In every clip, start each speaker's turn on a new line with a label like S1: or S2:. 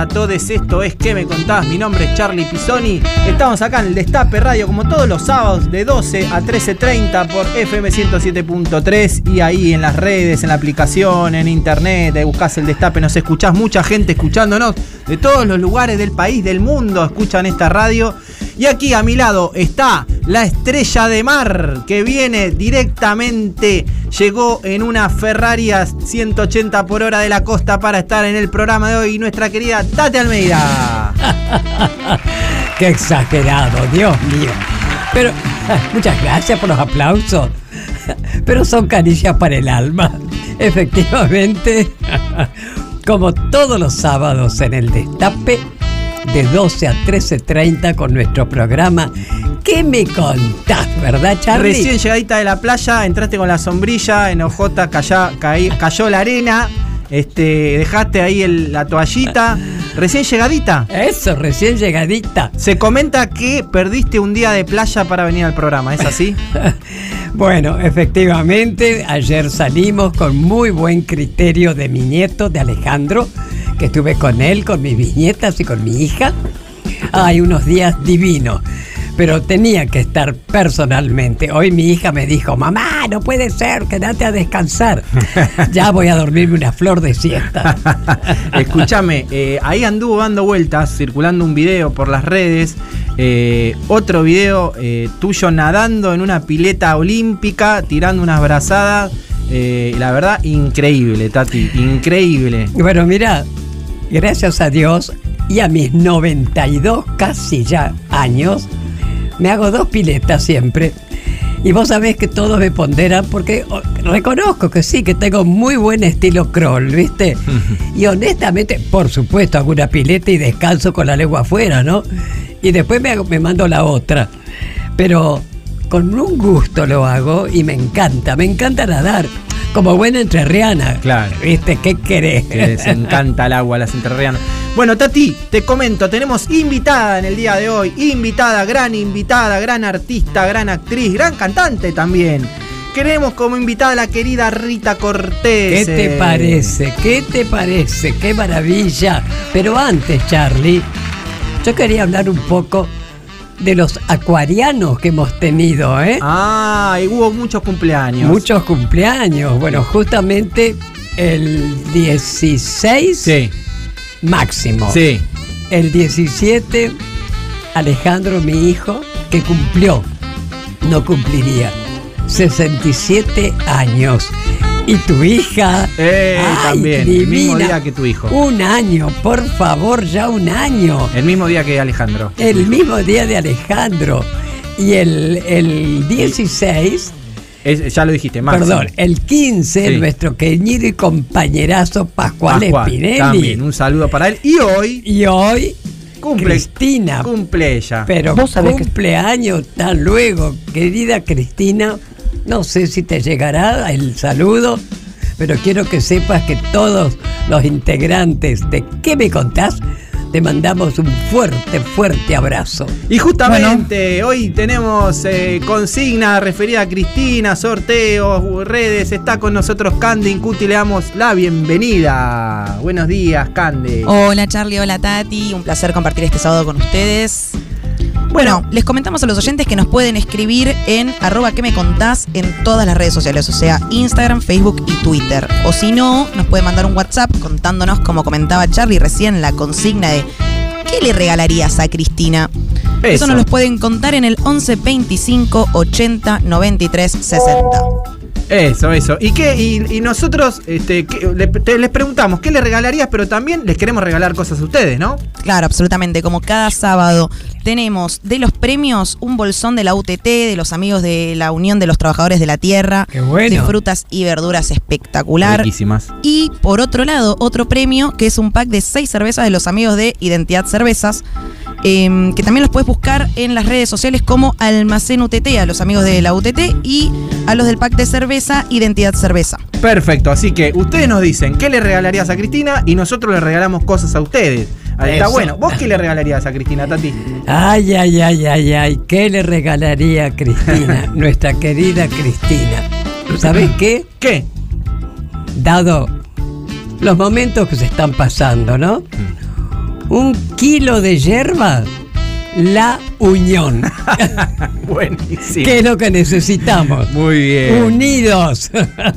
S1: A todos. Esto es ¿Qué me contás? Mi nombre es Charlie Pisoni. Estamos acá en el Destape Radio como todos los sábados de 12 a 13.30 por FM 107.3 y ahí en las redes, en la aplicación, en internet, ahí buscás el Destape, nos escuchás mucha gente escuchándonos de todos los lugares del país, del mundo, escuchan esta radio. Y aquí a mi lado está la estrella de mar que viene directamente, llegó en una Ferrari a 180 por hora de la costa para estar en el programa de hoy, nuestra querida Tati Almeida.
S2: Qué exagerado, Dios mío. Pero muchas gracias por los aplausos. Pero son caricias para el alma. Efectivamente, como todos los sábados en el Destape, de 12 a 13.30 con nuestro programa ¿Qué me contás, verdad, Charlie?
S1: Recién llegadita de la playa, entraste con la sombrilla, en OJ cayó, cayó la arena, este, dejaste ahí el- la toallita. Recién llegadita.
S2: Eso, recién llegadita.
S1: Se comenta que perdiste un día de playa para venir al programa, ¿es así?
S2: Bueno, efectivamente, ayer salimos con muy buen criterio de mi nieto, de Alejandro, que estuve con él, con mis bisnietas y con mi hija. Hay unos días divinos, pero tenía que estar personalmente. Hoy mi hija me dijo, mamá, no puede ser, quédate a descansar. Ya voy a dormirme una flor de siesta.
S1: Escúchame, eh, ahí anduvo dando vueltas, circulando un video por las redes. eh, otro video eh, tuyo nadando en una pileta olímpica, tirando unas brazadas. eh, la verdad, increíble, Tati, increíble.
S2: Bueno, mira, gracias a Dios y a mis 92 casi ya años, me hago dos piletas siempre. Y vos sabés que todos me ponderan porque oh, reconozco que sí, que tengo muy buen estilo crawl, ¿viste? Y honestamente, por supuesto, hago una pileta y descanso con la lengua afuera, ¿no? Y después me, hago- me mando la otra. Pero con un gusto lo hago y me encanta, me encanta nadar. Como buena entrerriana.
S1: Claro.
S2: ¿Viste? ¿Qué querés?
S1: Que les encanta el agua a las entrerrianas. Bueno, Tati, te comento, tenemos invitada en el día de hoy. Invitada, gran invitada, gran artista, gran actriz, gran cantante también. Queremos como invitada a la querida Rita
S2: ¿Qué
S1: Cortés.
S2: te
S1: eh.
S2: parece? ¿Qué te parece? ¡Qué maravilla! Pero antes, Charlie, yo quería hablar un poco de los acuarianos que hemos tenido, ¿eh?
S1: Ah, y hubo muchos cumpleaños.
S2: Muchos cumpleaños. Bueno, justamente el 16
S1: Sí,
S2: máximo.
S1: sí.
S2: El 17, Alejandro, mi hijo, que cumplió, no cumpliría, 67 años. Y tu hija.
S1: Eh, también, el mismo día que tu hijo.
S2: Un año, por favor, ya un año.
S1: El mismo día que Alejandro.
S2: El mismo día de Alejandro. Y el, el 16,
S1: Es- ya lo dijiste, Máximo.
S2: perdón, el 15,
S1: Sí.
S2: nuestro querido y compañerazo Pascual,
S1: Pascual,
S2: Spinelli.
S1: También, un saludo para él. Y hoy
S2: Y hoy,
S1: cumple,
S2: Cristina.
S1: cumple ella.
S2: Pero
S3: Vos sabés que-
S2: cumpleaños tan luego, querida Cristina. No sé si te llegará el saludo, pero quiero que sepas que todos los integrantes de ¿Qué me contás? te mandamos un fuerte, fuerte abrazo.
S1: Y justamente hoy tenemos eh, consigna referida a Cristina, sorteos, redes. Está con nosotros Candy Incuti. Le damos la bienvenida. Buenos días, Candy.
S4: Hola Charlie, hola Tati. Un placer compartir este sábado con ustedes. Bueno, les comentamos a los oyentes que nos pueden escribir en arroba que me contás en todas las redes sociales, o sea, Instagram, Facebook y Twitter. O si no, nos pueden mandar un WhatsApp contándonos, como comentaba Charlie recién, la consigna de ¿qué le regalarías a Cristina? Eso,
S1: Eso.
S4: nos lo pueden contar en el 11 25 80 93 60.
S1: Eso, eso. ¿Y qué? Y, y nosotros este. Le- te- les preguntamos, ¿qué le regalarías? Pero también les queremos regalar cosas a ustedes, ¿no?
S4: Claro, absolutamente. Como cada sábado tenemos de los premios un bolsón de la UTT, de los amigos de la Unión de los Trabajadores de la Tierra,
S2: Qué bueno.
S4: de frutas y verduras espectacular.
S1: Riquísimas.
S4: Y por otro lado, otro premio que es un pack de seis cervezas de los amigos de Identidad Cervezas, em, que también los puedes buscar en las redes sociales como Almacén UTT, a los amigos de la UTT y a los del pack de cerveza Identidad Cerveza.
S1: Perfecto, así que ustedes nos dicen qué le regalarías a Cristina y nosotros le regalamos cosas a ustedes. Ahí está
S2: Eso.
S1: bueno. ¿Vos qué le regalarías a Cristina, Tati?
S2: Ay, ay, ay, ay, ay, ¿qué le regalaría a Cristina, nuestra querida Cristina? ¿Sabes qué?
S1: ¿Qué?
S2: Dado los momentos que se están pasando, ¿no? Un kilo de hierba, la unión,
S1: Buenísimo.
S2: que es lo que necesitamos.
S1: Muy bien.
S2: Unidos.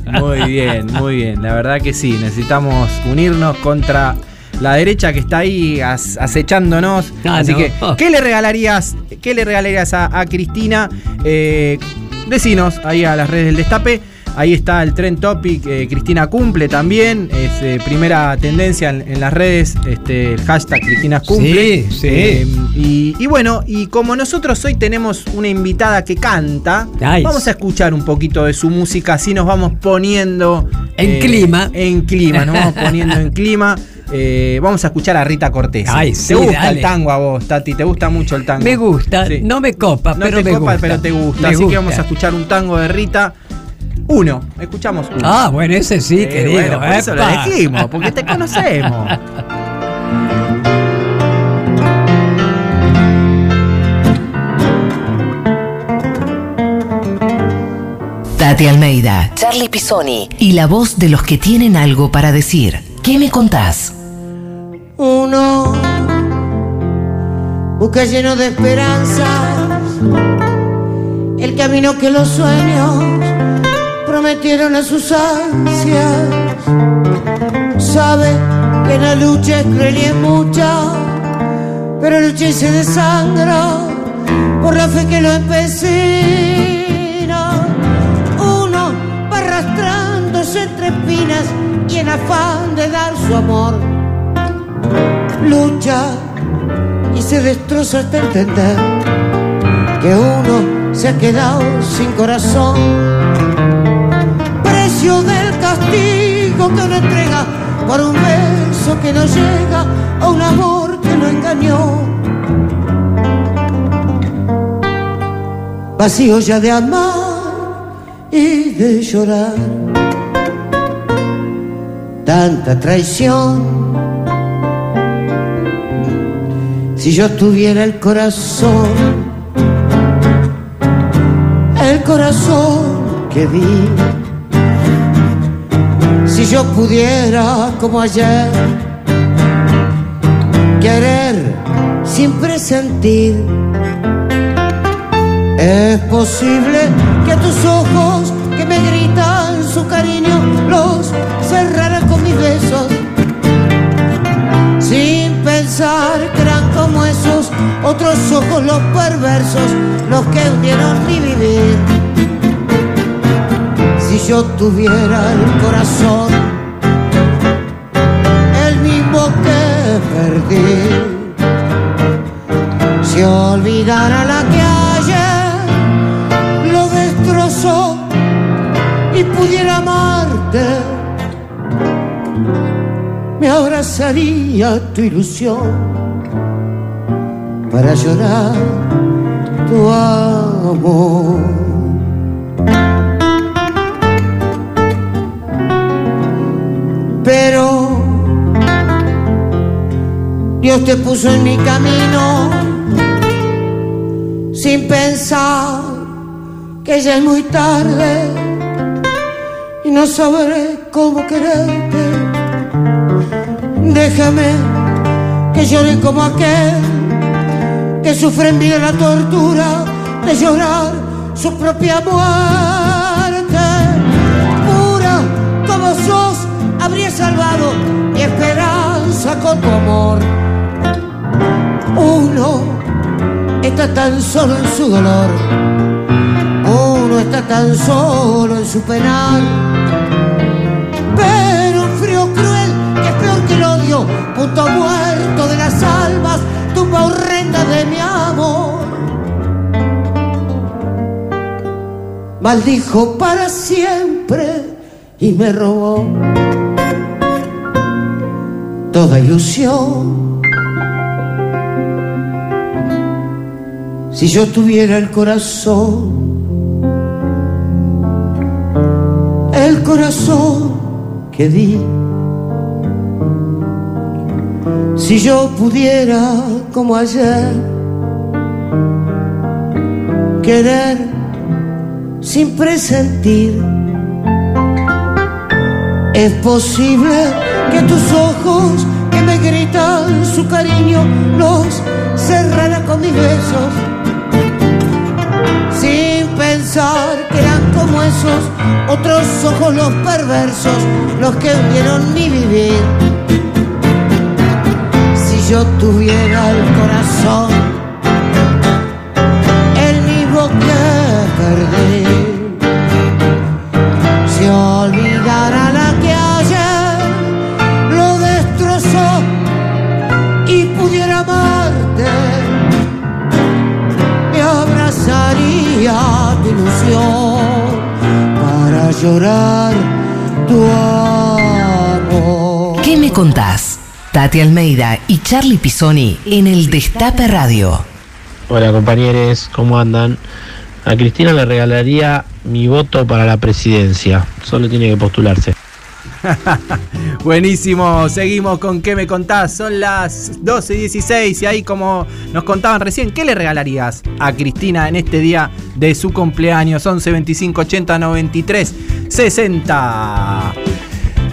S1: Muy bien, muy bien. La verdad que sí, necesitamos unirnos contra la derecha que está ahí as- acechándonos.
S2: Ah,
S1: Así
S2: no.
S1: que, ¿qué le regalarías? ¿Qué le regalarías a, a Cristina? Eh, decinos ahí a las redes del Destape. Ahí está el Trend Topic. eh, Cristina cumple también. Es eh, primera tendencia en, en las redes. Este, el hashtag Cristina cumple.
S2: Sí, sí.
S1: Eh, y, y bueno, y como nosotros hoy tenemos una invitada que canta, vamos a escuchar un poquito de su música, así nos vamos poniendo
S2: En clima.
S1: En clima, nos vamos poniendo en clima. Eh, vamos a escuchar a Rita Cortés.
S2: Ay,
S1: ¿Te
S2: sí,
S1: gusta
S2: dale.
S1: el tango a vos, Tati? ¿Te gusta mucho el tango?
S2: Me gusta,
S1: Sí.
S2: no me copa,
S1: No
S2: pero
S1: te
S2: me
S1: copa,
S2: gusta.
S1: pero te gusta.
S2: Me
S1: así que
S2: gusta.
S1: vamos a escuchar un tango de Rita. Uno, escuchamos uno.
S2: Ah, bueno, ese sí,
S1: Eh,
S2: querido.
S1: bueno, por eso lo
S2: epa.
S1: dijimos, porque te conocemos.
S3: Tati Almeida, Charlie Pisoni y la voz de los que tienen algo para decir. ¿Qué me contás?
S5: Uno busca lleno de esperanzas el camino que los sueños prometieron a sus ansias. Sabe que la lucha es cruel y es mucha, pero lucha y se desangra por la fe que lo empecina. Uno va arrastrándose entre espinas y en afán de dar su amor lucha y se destroza hasta entender que uno se ha quedado sin corazón. Precio del castigo que uno entrega por un beso que no llega a un amor que lo engañó. Vacío ya de amar y de llorar. Tanta traición si yo tuviera el corazón, el corazón que di, si yo pudiera como ayer. Querer sin presentir, es posible que tus ojos que me gritan su cariño los cerrara con mis besos. Sin pensar que eran como esos otros ojos los perversos, los que hundieron mi vivir. Si yo tuviera el corazón, el mismo que perdí, si olvidara la que ayer lo destrozó y pudiera amarte me abrazaría tu ilusión para llorar tu amor. Te puso en mi camino sin pensar que ya es muy tarde y no sabré cómo quererte. Déjame que llore como aquel que sufre en vida la tortura de llorar su propia muerte. Pura como sos, habría salvado mi esperanza con tu amor. Uno está tan solo en su dolor, uno está tan solo en su penal. Pero un frío cruel que es peor que el odio, punto muerto de las almas, tumba horrenda de mi amor. Maldijo para siempre y me robó toda ilusión. Si yo tuviera el corazón, el corazón que di, si yo pudiera como ayer querer sin presentir, es posible que tus ojos que me gritan su cariño los cerrara con mis besos sin pensar que eran como esos otros ojos los perversos, los que vieron mi vivir. Si yo tuviera el corazón, el mismo que perdí, para llorar tu amor.
S3: ¿Qué me contás? Tati Almeida y Charlie Pisoni en el Destape Radio.
S6: Hola compañeros, ¿cómo andan? A Cristina le regalaría mi voto para la presidencia, solo tiene que postularse.
S1: Buenísimo, seguimos con ¿Qué me contás? Son las 12 y 16 y ahí como nos contaban recién, ¿qué le regalarías a Cristina en este día de su cumpleaños? 11 25 80 93 60.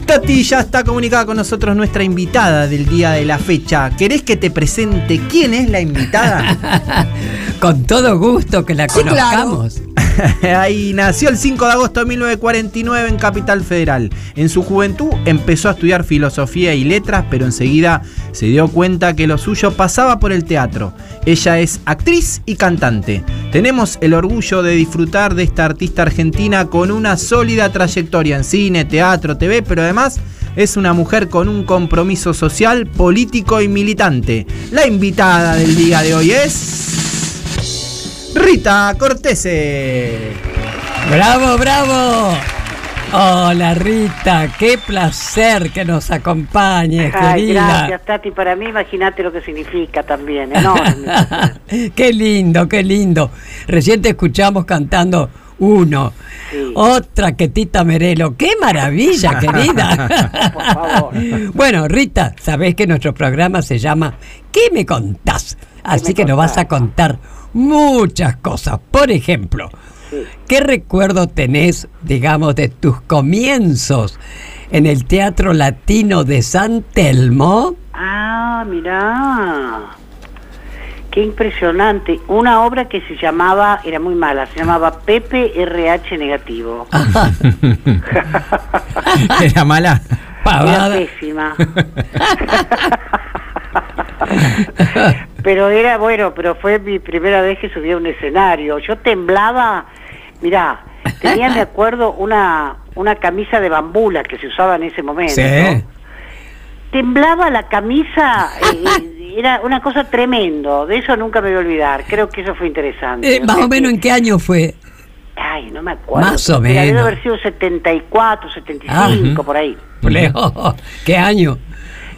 S1: Tati ya está comunicada con nosotros nuestra invitada del día de la fecha. ¿Querés que te presente quién es la invitada?
S2: Con todo gusto que la
S5: Sí, claro.
S2: conozcamos.
S1: Ahí nació el 5 de agosto de 1949 en Capital Federal. En su juventud empezó a estudiar filosofía y letras, pero enseguida se dio cuenta que lo suyo pasaba por el teatro. Ella es actriz y cantante. Tenemos el orgullo de disfrutar de esta artista argentina con una sólida trayectoria en cine, teatro, TV, pero además es una mujer con un compromiso social, político y militante. La invitada del día de hoy es... Rita Cortese.
S2: ¡Bravo, bravo! Hola Rita, qué placer que nos acompañes,
S7: Ay,
S2: querida.
S7: gracias, Tati. Para mí, imagínate lo que significa también. Enorme.
S2: qué lindo, qué lindo. Recién te escuchamos cantando uno.
S7: Sí.
S2: Otra que Tita Merelo. ¡Qué maravilla, querida!
S7: Por favor.
S2: bueno, Rita, sabés que nuestro programa se llama ¿Qué me contás? Así que nos vas a contar muchas cosas. Por ejemplo,
S7: Sí.
S2: ¿qué recuerdo tenés, digamos, de tus comienzos en el Teatro Latino de San Telmo?
S7: Ah, mirá. Qué impresionante. Una obra que se llamaba, era muy mala, se llamaba Pepe RH negativo.
S1: Era mala.
S7: Era
S2: pavada.
S7: pésima. pero era bueno, pero fue mi primera vez que subí a un escenario. Yo temblaba, mirá, tenía, me acuerdo, una, una camisa de bambula que se usaba en ese momento.
S1: Sí.
S7: Temblaba la camisa, eh, era una cosa tremendo, de eso nunca me voy a olvidar, creo que eso fue interesante.
S2: Eh, más o menos en qué año fue.
S7: Ay, no me acuerdo.
S2: Más o
S7: Mira, Debe
S2: menos.
S7: haber sido 74, 75,
S2: Ah,
S7: por ahí.
S2: Leo, ¿Qué año?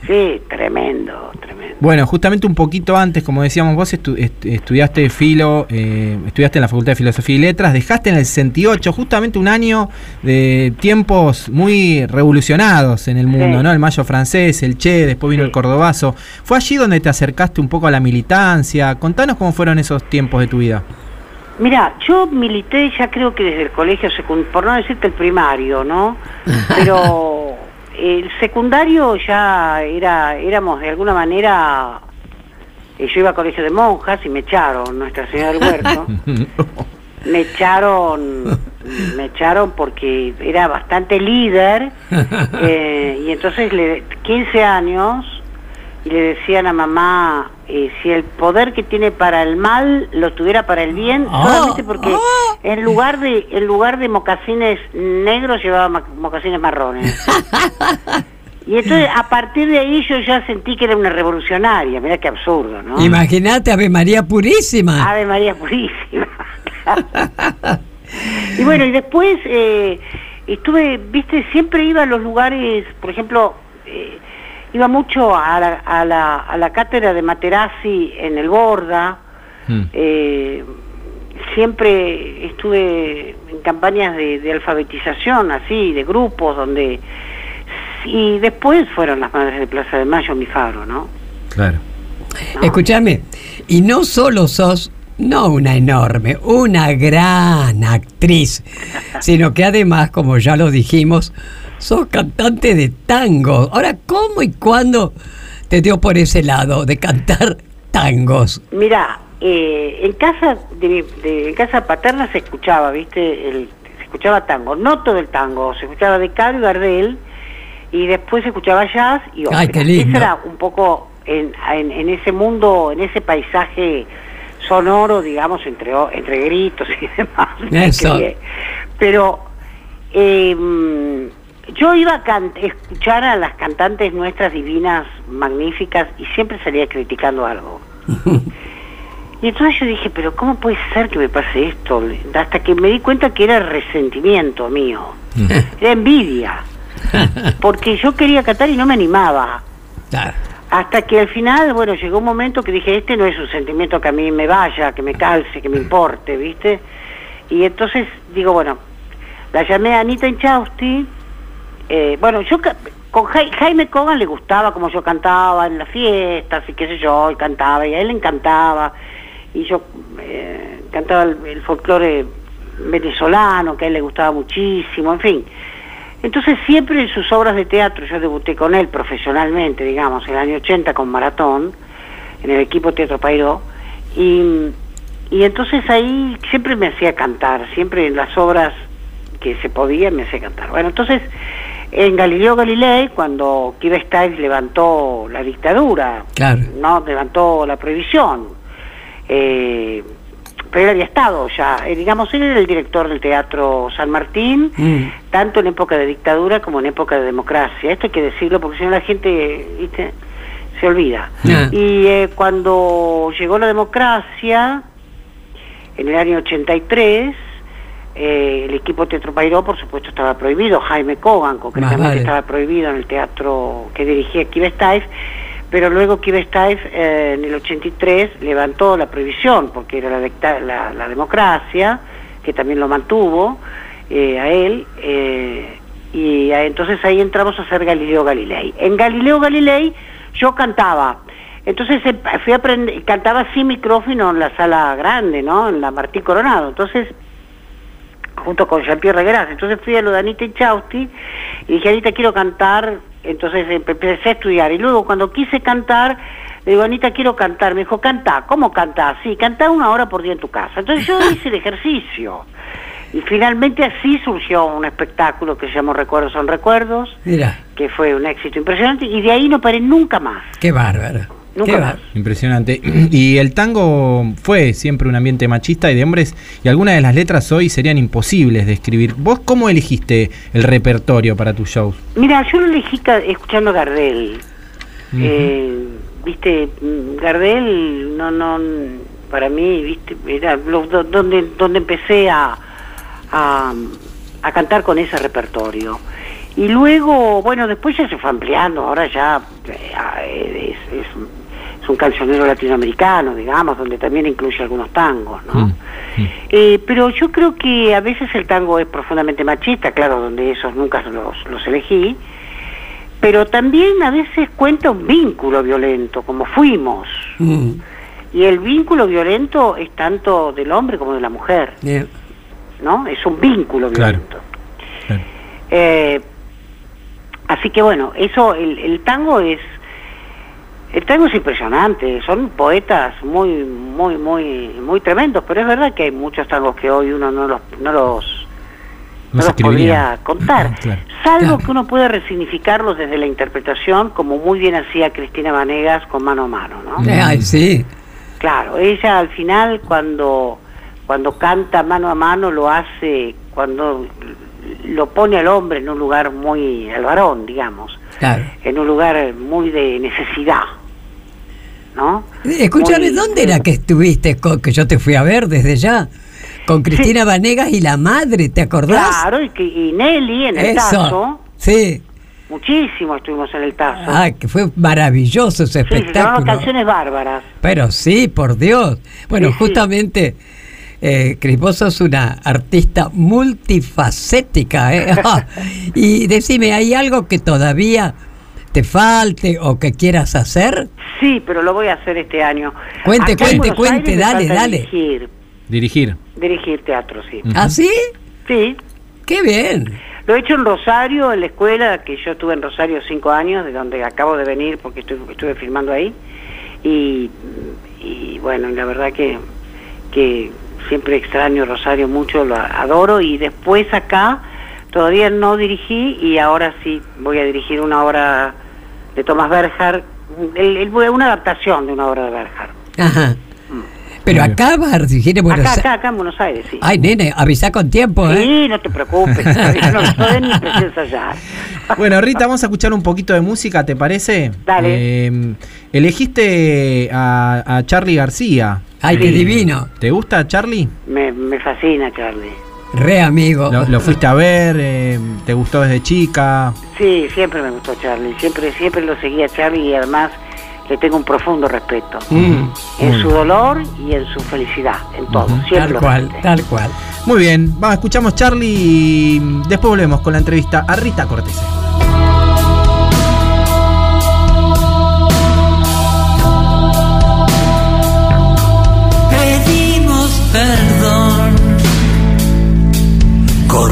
S7: Sí, tremendo, tremendo.
S1: Bueno, justamente un poquito antes, como decíamos vos, estu- est- estudiaste filo, eh, estudiaste en la Facultad de Filosofía y Letras, dejaste en el 68, justamente un año de tiempos muy revolucionados en el mundo,
S7: Sí.
S1: ¿no? El Mayo francés, el Che, después vino
S7: Sí.
S1: el Cordobazo. ¿Fue allí donde te acercaste un poco a la militancia? Contanos cómo fueron esos tiempos de tu vida.
S7: Mira, yo milité ya creo que desde el colegio secundario, por no decirte el primario, ¿no? Pero el secundario ya era, éramos de alguna manera, eh, yo iba a colegio de monjas y me echaron, Nuestra Señora del Huerto, me echaron, me echaron porque era bastante líder, eh, y entonces le, 15 años, y le decían a mamá eh, si el poder que tiene para el mal lo tuviera para el bien
S2: Ah,
S7: solamente porque en lugar de en lugar de mocasines negros llevaba mocasines marrones y entonces a partir de ahí yo ya sentí que era una revolucionaria mira qué absurdo no
S2: Imagínate, Ave María Purísima.
S7: Ave María Purísima. y bueno, y después eh, estuve, viste, siempre iba a los lugares, por ejemplo, eh, iba mucho a la, a, la, a la cátedra de Materazzi en el Borda.
S1: Mm.
S7: eh, siempre estuve en campañas de, de alfabetización, así, de grupos, donde... Y después fueron las Madres de Plaza de Mayo, mi faro, ¿no?
S1: Claro.
S7: ¿No?
S2: Escúchame, y no solo sos, no una enorme, una gran actriz, sino que además, como ya lo dijimos, sos cantante de tango. Ahora, ¿cómo y cuándo te dio por ese lado de cantar tangos?
S7: Mira, eh, en casa de, de- en casa paterna se escuchaba, viste, el, se escuchaba tango, no todo el tango, se escuchaba de y Gardel y después se escuchaba jazz y ópera.
S2: Ay, qué lindo.
S7: Eso era un poco en, en, en ese mundo, en ese paisaje sonoro, digamos, entre entre gritos y demás.
S2: Eso.
S7: Pero eh, mm, yo iba a escuchar a las cantantes nuestras divinas, magníficas, y siempre salía criticando algo. Y entonces yo dije, pero ¿cómo puede ser que me pase esto? Hasta que me di cuenta que era resentimiento mío, era envidia, porque yo quería cantar y no me animaba. Hasta que al final, bueno, llegó un momento que dije, este no es un sentimiento que a mí me vaya, que me calce, que me importe, ¿viste? Y entonces digo, bueno, la llamé a Anita Inchausti. Eh, bueno, yo con Jai- Jaime Cogan le gustaba como yo cantaba en las fiestas y qué sé yo, y cantaba, y a él le encantaba. Y yo eh, cantaba el, el folclore venezolano, que a él le gustaba muchísimo, en fin. Entonces siempre en sus obras de teatro, yo debuté con él profesionalmente, digamos, en el año 80 con Maratón, en el equipo Teatro Pairó, y, y entonces ahí siempre me hacía cantar, siempre en las obras que se podía me hacía cantar. Bueno, entonces en Galileo Galilei, cuando Kiva Stiles levantó la dictadura,
S2: Claro.
S7: no levantó la prohibición, eh, pero él había estado ya, eh, digamos, él era el director del Teatro San Martín,
S2: Mm.
S7: tanto en época de dictadura como en época de democracia. Esto hay que decirlo porque si no la gente ¿viste? se olvida. Y eh, cuando llegó la democracia, en el año 83, eh, el equipo Teatro Pairó, por supuesto, estaba prohibido. Jaime Cogan, concretamente,
S2: vale.
S7: estaba prohibido en el teatro que dirigía Stiles, pero luego Stiles eh, en el 83 levantó la prohibición, porque era la, la, la democracia, que también lo mantuvo eh, a él, eh, y eh, entonces ahí entramos a hacer Galileo Galilei. En Galileo Galilei yo cantaba. Entonces fui a aprender, cantaba sin micrófono en la sala grande, ¿no? En la Martí Coronado. Entonces junto con Jean-Pierre Regueras. Entonces fui a lo de Anita Inchausti y dije, Anita, quiero cantar. Entonces empe- empecé a estudiar. Y luego cuando quise cantar, le digo, Anita, quiero cantar. Me dijo, canta. ¿Cómo cantás? Sí, cantá una hora por día en tu casa. Entonces yo hice el ejercicio. Y finalmente así surgió un espectáculo que se llamó Recuerdos son Recuerdos,
S2: Mira,
S7: que fue un éxito impresionante. Y de ahí no paré nunca más.
S2: qué bárbaro.
S7: Nunca
S2: qué
S7: más.
S1: Impresionante. Y el tango fue siempre un ambiente machista y de hombres, y algunas de las letras hoy serían imposibles de escribir. ¿Vos cómo elegiste el repertorio para tus shows?
S7: Mira, yo lo elegí escuchando a Gardel. Eh, viste, Gardel, no, no, para mí, viste, era lo- do- donde, donde empecé a, a, a cantar con ese repertorio. Y luego, bueno, después ya se fue ampliando, ahora ya eh, es- es- es un cancionero latinoamericano, digamos, donde también incluye algunos tangos, ¿no?
S1: Mm,
S7: Eh, pero yo creo que a veces el tango es profundamente machista, claro, donde esos nunca los, los elegí, pero también a veces cuenta un vínculo violento, como fuimos.
S2: Mm,
S7: Y el vínculo violento es tanto del hombre como de la mujer,
S2: bien.
S7: ¿no? Es un vínculo
S1: Claro.
S7: violento.
S1: Claro.
S7: Eh, así que bueno, eso, el, el tango es, el tango es impresionante, son poetas muy, muy, muy, muy tremendos, pero es verdad que hay muchos tangos que hoy uno no los, no los,
S1: No
S7: los podría contar,
S1: Claro.
S7: salvo
S2: Claro.
S7: que uno puede resignificarlos desde la interpretación, como muy bien hacía Cristina Vanegas con mano a mano, ¿no?
S2: Ay, sí.
S7: Claro, ella al final cuando cuando canta mano a mano lo hace cuando lo pone al hombre en un lugar muy al varón, digamos,
S2: Claro.
S7: en un lugar muy de necesidad. ¿No?
S2: Escúchame,
S7: Muy-
S2: ¿dónde era que estuviste? con- que yo te fui a ver desde ya. Con Cristina Vanegas y la madre, ¿te acordás?
S7: Claro, y, que, y Nelly en el. Tazo,
S2: Sí.
S7: muchísimo estuvimos en el Tazo.
S2: Ah, que fue maravilloso ese
S7: sí, se
S2: espectáculo.
S7: canciones bárbaras.
S2: Pero sí, por Dios. Bueno,
S7: Sí,
S2: justamente, eh, Cris, vos sos una artista multifacética. ¿eh? Ah, y decime, ¿hay algo que todavía te falte o que quieras hacer?
S7: Sí, pero lo voy a hacer este año.
S2: Cuente,
S7: Acá
S2: cuente, cuente,
S7: Aires
S2: dale, dale.
S7: Dirigir,
S1: Dirigir.
S7: dirigir teatro, sí.
S1: Ujú.
S2: ¿Ah, sí?
S7: Sí,
S2: Qué bien.
S7: Lo he hecho en Rosario, en la escuela, que yo estuve en Rosario cinco años, de donde acabo de venir porque estuve, estuve filmando ahí. Y, y bueno, la verdad que, que siempre extraño Rosario mucho, lo adoro. Y después acá todavía no dirigí y ahora sí voy a dirigir una obra de Tomás Berjar, el- el- una adaptación de una obra de Berjar.
S2: Ajá. Pero acá vas a dirigir en Buenos
S7: Acá,
S2: Aires.
S7: acá, acá en Buenos Aires, sí.
S2: Ay, nene, avisa con tiempo, ¿eh?
S7: Sí, no te preocupes, no estoy ni empecé a ensayar.
S1: Bueno, Rita, vamos a escuchar un poquito de música, ¿te parece?
S7: Dale.
S1: Eh, elegiste a, a Charlie García.
S2: Ay, qué
S7: Sí.
S2: divino.
S1: ¿Te gusta Charlie?
S7: Me, me fascina, Charlie.
S2: Re amigo.
S1: Lo, lo fuiste a ver, eh, te gustó desde chica.
S7: Sí, siempre me gustó Charlie, siempre siempre lo seguía Charlie y además le tengo un profundo respeto.
S2: Mm,
S7: En su dolor y en su felicidad, en todo, siempre
S2: tal cual, tal cual.
S1: Muy bien, vamos, escuchamos Charlie y después volvemos con la entrevista a Rita Cortés.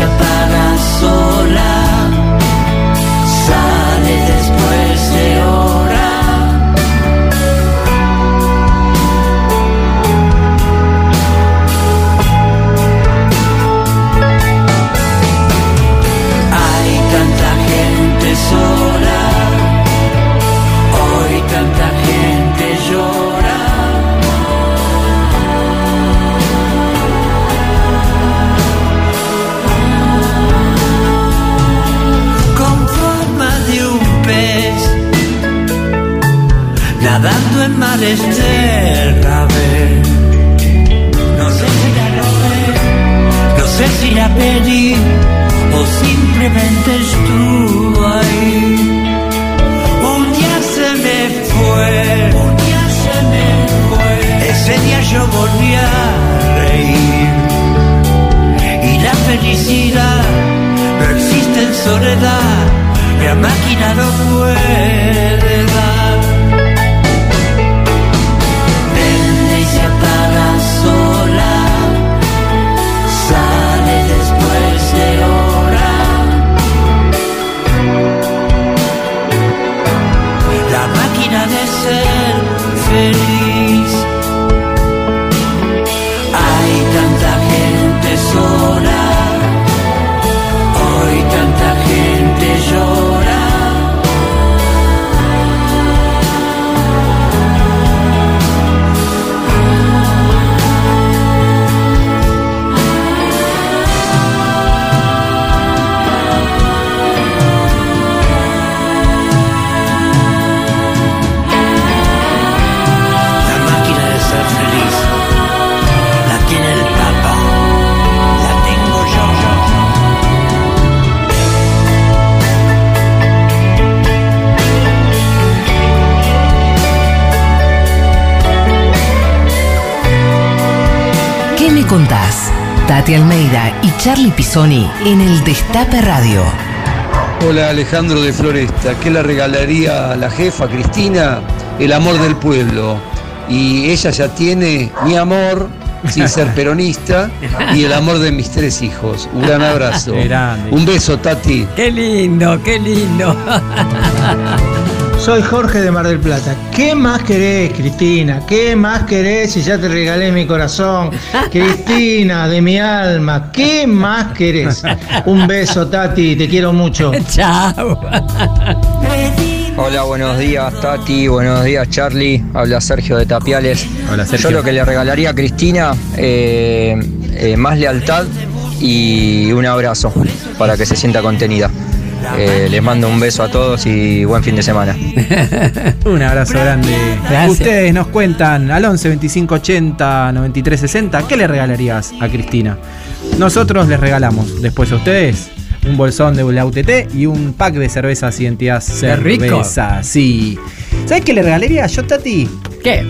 S8: Se apaga sola, sale después de hora. Hay tanta gente sola, nadando en mares de Ravel. No sé si la robé, no sé si la pedí o simplemente estuvo ahí. Un día se me fue, un día se me fue. Ese día yo volví a reír. Y la felicidad no existe en soledad, la máquina no puede dar.
S3: Charlie Pisoni en el Destape Radio.
S9: Hola Alejandro de Floresta, ¿qué le regalaría a la jefa Cristina? El amor del pueblo. Y ella ya tiene mi amor, sin ser peronista, y el amor de mis tres hijos. Un gran abrazo.
S1: Grande.
S9: Un beso, Tati.
S2: Qué lindo, qué lindo.
S10: Soy Jorge de Mar del Plata. ¿Qué más querés, Cristina? ¿Qué más querés si ya te regalé mi corazón? Cristina, de mi alma, ¿qué más querés? Un beso, Tati, te quiero mucho.
S2: Chao.
S11: Hola, buenos días Tati, buenos días Charlie, habla Sergio de Tapiales.
S1: Hola, Sergio.
S11: Yo lo que le regalaría a Cristina, eh, eh, más lealtad y un abrazo para que se sienta contenida. Eh, les mando un beso a todos y buen fin de semana.
S1: Un abrazo grande.
S2: Gracias.
S1: Ustedes nos cuentan al 11 25 80 93 60 ¿qué le regalarías a Cristina? Nosotros les regalamos después a ustedes un bolsón de la UTT y un pack de cervezas identidad
S2: Qué rico.
S1: cerveza. Sí. ¿Sabes qué le regalaría yo, Tati?
S2: ¿Qué?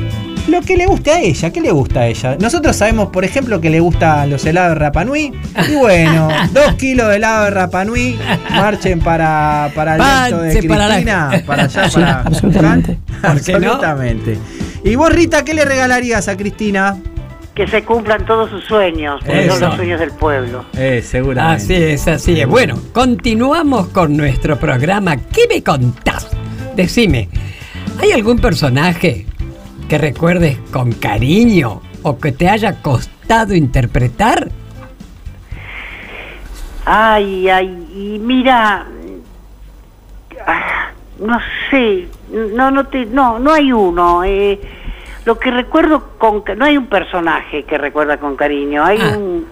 S1: Lo que le guste a ella, ¿qué le gusta a ella? Nosotros sabemos, por ejemplo, que le gustan los helados de Rapanui. Y bueno, dos kilos de helado de Rapanui, marchen para, para el evento de
S2: Marchen para la-
S1: Cristina, para, allá,
S2: Sí,
S1: para
S2: absolutamente.
S1: Absolutamente. Y vos, Rita, ¿qué le regalarías a Cristina?
S7: Que se cumplan todos sus sueños, porque son los sueños del pueblo.
S1: Eh, seguramente.
S2: Así es, así es. Bueno, continuamos con nuestro programa. ¿Qué me contás? Decime, ¿hay algún personaje que recuerdes con cariño o que te haya costado interpretar?
S7: Ay, ay, y mira, no sé, no, no te, no, no hay uno. eh, lo que recuerdo con, no hay un personaje que recuerda con cariño, hay
S2: Ah.
S7: un,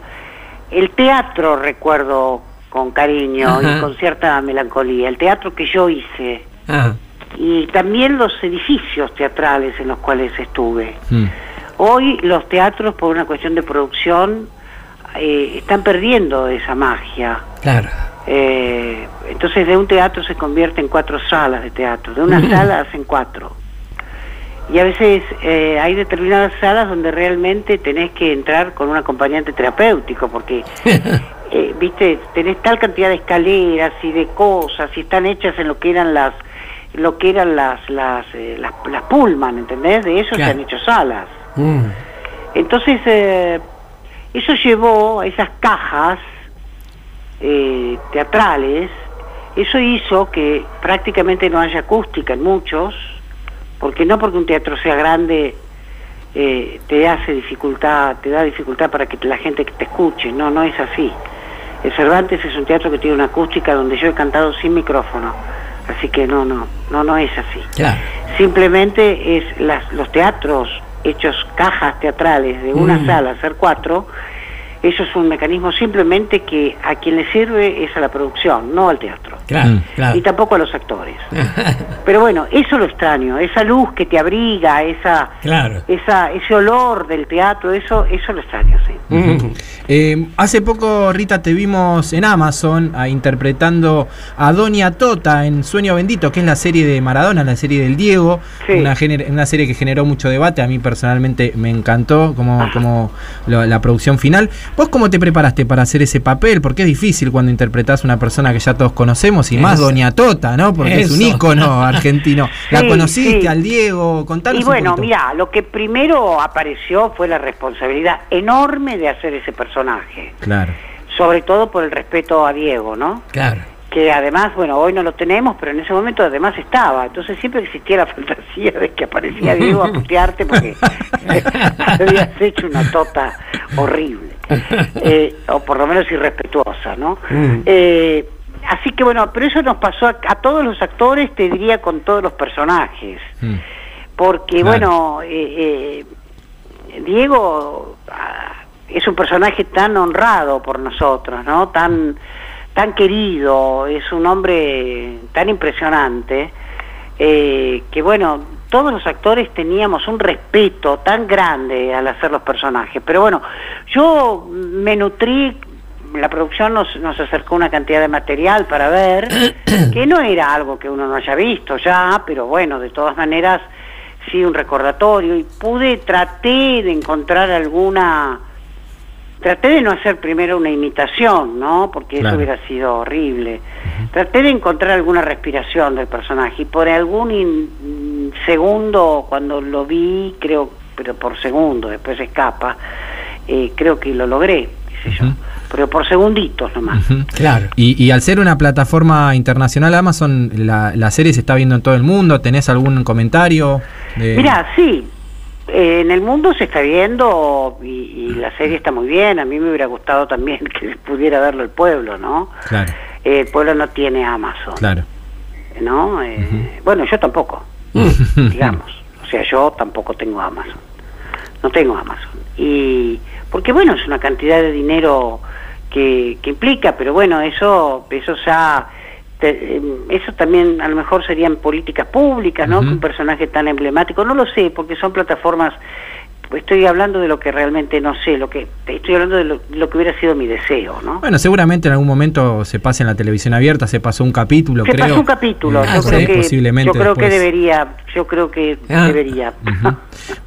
S7: el teatro recuerdo con cariño
S2: Ajá.
S7: y con cierta melancolía, el teatro que yo hice
S2: Ah,
S7: y también los edificios teatrales en los cuales estuve.
S1: Mm.
S7: Hoy los teatros, por una cuestión de producción, eh, están perdiendo esa magia.
S2: claro.
S7: Eh, entonces de un teatro se convierte en cuatro salas de teatro, de una sala hacen cuatro. Y a veces eh, hay determinadas salas donde realmente tenés que entrar con un acompañante terapéutico, porque, eh, viste, tenés tal cantidad de escaleras y de cosas, y están hechas en lo que eran las lo que eran las las eh, las, las pullman, ¿entendés? De eso se
S2: Claro.
S7: han hecho salas.
S2: Mm,
S7: Entonces, eh, eso llevó a esas cajas eh, teatrales, eso hizo que prácticamente no haya acústica en muchos, porque no porque un teatro sea grande eh, te hace dificultad, te da dificultad para que la gente que te escuche, no, no es así. El Cervantes es un teatro que tiene una acústica donde yo he cantado sin micrófono, así que no, no, no, no es así.
S2: claro.
S7: Simplemente es las, los teatros hechos cajas teatrales de una
S2: Mm.
S7: sala, hacer cuatro, eso es un mecanismo simplemente que a quien le sirve es a la producción, no al teatro.
S2: Claro,
S1: Mm.
S2: claro.
S7: Y tampoco a los actores. Pero bueno, eso lo extraño, esa luz que te abriga, esa,
S2: Claro.
S7: esa, ese olor del teatro, eso, eso lo extraño, sí.
S1: Eh, hace poco, Rita, te vimos en Amazon ah, interpretando a Doña Tota en Sueño Bendito, que es la serie de Maradona, la serie del Diego,
S7: Sí.
S1: una, una serie que generó mucho debate. A mí personalmente me encantó como, como lo- la producción final. ¿Vos cómo te preparaste para hacer ese papel? Porque es difícil cuando interpretás a una persona que ya todos conocemos y más. Doña Tota, ¿no? Porque es un ícono argentino. ¿La
S7: Sí,
S1: conociste
S7: sí.
S1: al Diego? Contanos
S7: Y bueno, mira, lo que primero apareció fue la responsabilidad enorme de hacer ese personaje,
S1: Claro.
S7: sobre todo por el respeto a Diego, ¿no?
S2: Claro.
S7: Que además, bueno, hoy no lo tenemos, pero en ese momento además estaba. Entonces siempre existía la fantasía de que aparecía Diego a putearte porque habías hecho una tota horrible, Eh, o por lo menos irrespetuosa, ¿no?
S2: Mm.
S7: Eh, así que bueno, pero eso nos pasó a, a todos los actores, te diría con todos los personajes,
S1: Mm.
S7: porque
S1: Claro.
S7: bueno, eh, eh, Diego ah, es un personaje tan honrado por nosotros, ¿no? Tan tan querido, es un hombre tan impresionante, eh, que bueno, todos los actores teníamos un respeto tan grande al hacer los personajes, pero bueno, yo me nutrí, la producción nos, nos acercó una cantidad de material para ver, que no era algo que uno no haya visto ya, pero bueno, de todas maneras, sí un recordatorio, y pude, traté de encontrar alguna traté de no hacer primero una imitación, ¿no? Porque eso hubiera sido horrible. Traté de encontrar alguna respiración del personaje y por algún in- segundo, cuando lo vi, creo, pero por segundo, después escapa, eh, creo que lo logré, qué sé yo. Pero por segunditos nomás.
S1: Ujú.
S2: Claro.
S1: Y, y al ser una plataforma internacional, Amazon, la, la serie se está viendo en todo el mundo. ¿Tenés algún comentario? De...
S7: Mira, sí, eh, en el mundo se está viendo y, y la serie está muy bien. A mí me hubiera gustado también que pudiera verlo el pueblo, ¿no?
S1: Claro,
S7: Eh, el pueblo no tiene Amazon,
S1: claro.
S7: ¿no? Eh, Bueno, yo tampoco, digamos. O sea, yo tampoco tengo Amazon. No tengo Amazon. Y porque bueno, es una cantidad de dinero que, que implica, pero bueno, eso eso ya te- eh, eso también a lo mejor serían políticas públicas, ¿no?
S1: Ujú.
S7: Que un personaje tan emblemático, no lo sé, porque son plataformas estoy hablando de lo que realmente no sé, lo que estoy hablando de lo, lo que hubiera sido mi deseo, ¿no?
S1: Bueno, seguramente en algún momento se pase en la televisión abierta, se pasó un capítulo,
S7: Se
S1: creo.
S7: pasó un capítulo,
S1: Eh,
S7: yo
S1: sí,
S7: creo que
S1: posiblemente
S7: yo creo que debería, yo creo que
S2: Ah.
S7: debería.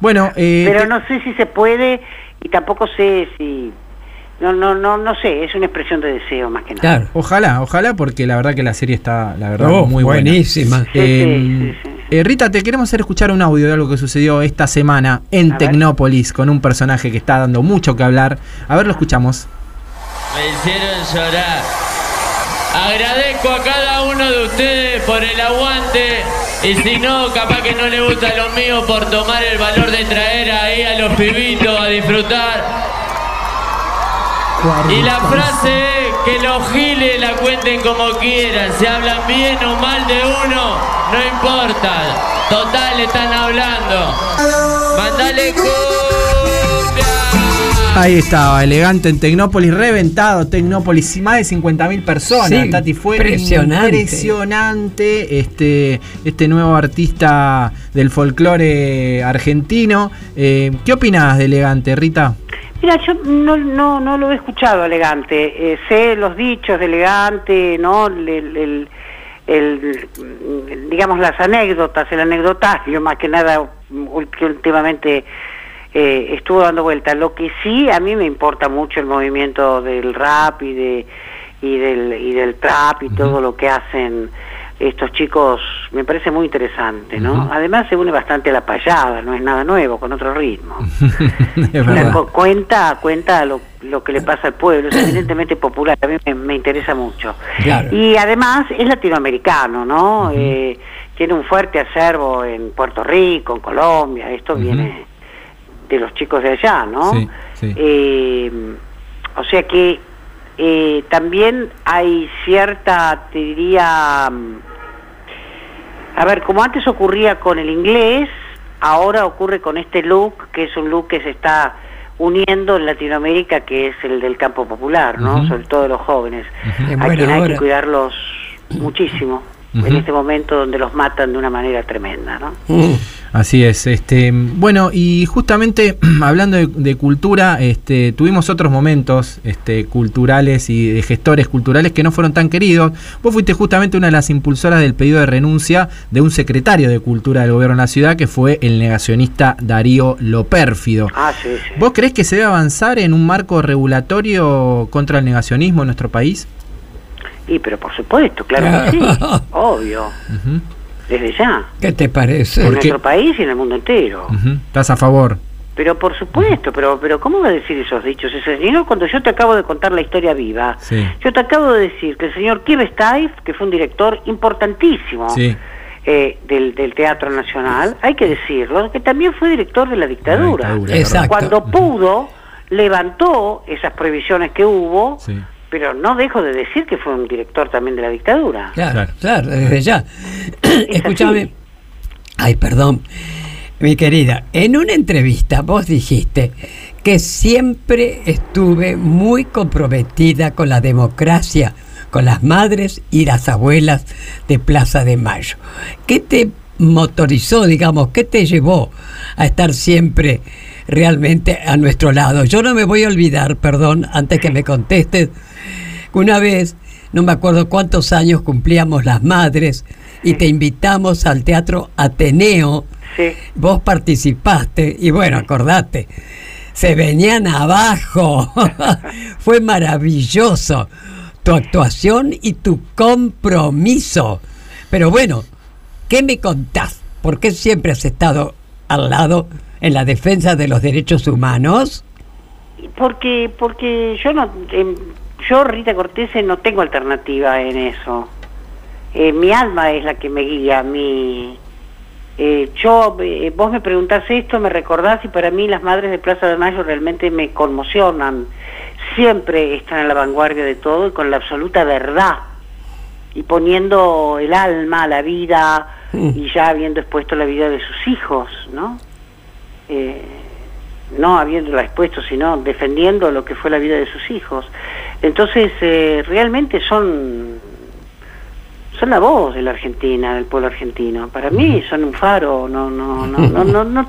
S1: Bueno, eh,
S7: Pero no sé si se puede y tampoco sé si no no no no sé, es una expresión de deseo más que nada.
S2: Claro.
S1: Ojalá, ojalá, porque la verdad que la serie está, la verdad,
S2: Oh,
S1: muy buena.
S2: buenísima.
S7: Sí,
S1: Eh,
S7: sí, sí,
S1: eh, Rita, te queremos hacer escuchar un audio de algo que sucedió esta semana en
S7: A ver.
S1: Tecnópolis con un personaje que está dando mucho que hablar. A ver, lo escuchamos.
S12: Me hicieron llorar. Agradezco a cada uno de ustedes por el aguante. Y si no, capaz que no le gusta lo mío por tomar el valor de traer ahí a los pibitos a disfrutar. Y la frase es que los giles la cuenten como quieran. Si hablan bien o mal de uno, no importa. Total, están hablando. Mandale cumbia.
S1: Ahí estaba, elegante en Tecnópolis, reventado Tecnópolis, y más de 50.000 personas.
S2: Sí,
S1: Tati fue
S2: impresionante.
S1: impresionante este, este nuevo artista del folclore argentino. Eh, ¿Qué opinas de elegante, Rita?
S7: Mira, yo no, no, no lo he escuchado elegante. Eh, sé los dichos de elegante, ¿no? El, el- digamos, las anécdotas, el anecdotario, más que nada, que últimamente eh, estuvo dando vuelta. Lo que sí, a mí me importa mucho el movimiento del rap y, de, y, del, y del trap y todo lo que hacen estos chicos, me parece muy interesante, ¿no? Además se une bastante a la payada, no es nada nuevo, con otro ritmo. La cu- cuenta cuenta lo, lo que le pasa al pueblo, es evidentemente popular, a mí me, me interesa mucho.
S2: Claro.
S7: Y además es latinoamericano, ¿no? Eh, tiene un fuerte acervo en Puerto Rico, en Colombia, esto viene de los chicos de allá, ¿no?
S1: Sí, sí.
S7: Eh, o sea que eh, también hay cierta, te diría, a ver, como antes ocurría con el inglés, ahora ocurre con este look, que es un look que se está uniendo en Latinoamérica, que es el del campo popular, ¿no? Sobre todo los jóvenes,
S2: En
S7: a quien hay que cuidarlos muchísimo en este momento donde los matan de una manera tremenda, ¿no?
S2: Mm.
S1: Así es. Este, bueno, y justamente hablando de, de cultura, este, tuvimos otros momentos este, culturales y de gestores culturales que no fueron tan queridos. Vos fuiste justamente una de las impulsoras del pedido de renuncia de un secretario de Cultura del gobierno de la ciudad, que fue el negacionista Darío Lopérfido.
S7: Ah, sí, sí.
S1: ¿Vos creés que se debe avanzar en un marco regulatorio contra el negacionismo en nuestro país?
S7: Y pero por supuesto, claro que sí, obvio, desde ya,
S2: ¿Qué te parece?
S7: en nuestro país y en el mundo entero.
S1: ¿Estás a favor?
S7: Pero por supuesto, pero pero ¿cómo va a decir esos dichos ese señor cuando yo te acabo de contar la historia viva?
S1: Sí.
S7: Yo te acabo de decir que el señor Kivestein, que fue un director importantísimo
S1: Sí.
S7: eh, del, del Teatro Nacional, hay que decirlo, que también fue director de la dictadura.
S1: La dictadura,
S2: Exacto.
S7: Cuando pudo, levantó esas prohibiciones que hubo,
S1: Sí.
S7: Pero no dejo de decir que fue un director también de la dictadura.
S2: Claro,
S1: Claro.
S2: desde ya. Escúchame. Ay, perdón. Mi querida, en una entrevista vos dijiste que siempre estuve muy comprometida con la democracia, con las madres y las abuelas de Plaza de Mayo. ¿Qué te motorizó, digamos, qué te llevó a estar siempre realmente a nuestro lado? Yo no me voy a olvidar, perdón, antes que me contestes, una vez, no me acuerdo cuántos años cumplíamos las madres y te invitamos al Teatro Ateneo.
S7: Sí.
S2: Vos participaste y bueno, acordate, se venían abajo. Fue maravilloso tu actuación y tu compromiso. Pero bueno, ¿qué me contás? ¿Por qué siempre has estado al lado en la defensa de los derechos humanos?
S7: Porque, porque yo no, em, yo Rita Cortés no tengo alternativa en eso. Eh, mi alma es la que me guía, mi, eh, yo, eh, vos me preguntás esto, me recordás y para mí las madres de Plaza de Mayo realmente me conmocionan. Siempre están en la vanguardia de todo y con la absoluta verdad y poniendo el alma, la vida y ya habiendo expuesto la vida de sus hijos, ¿no? Eh, no habiéndola expuesto, sino defendiendo lo que fue la vida de sus hijos. Entonces, eh, realmente son son la voz de la Argentina, del pueblo argentino. Para mí son un faro, no, no, no, no, no, no,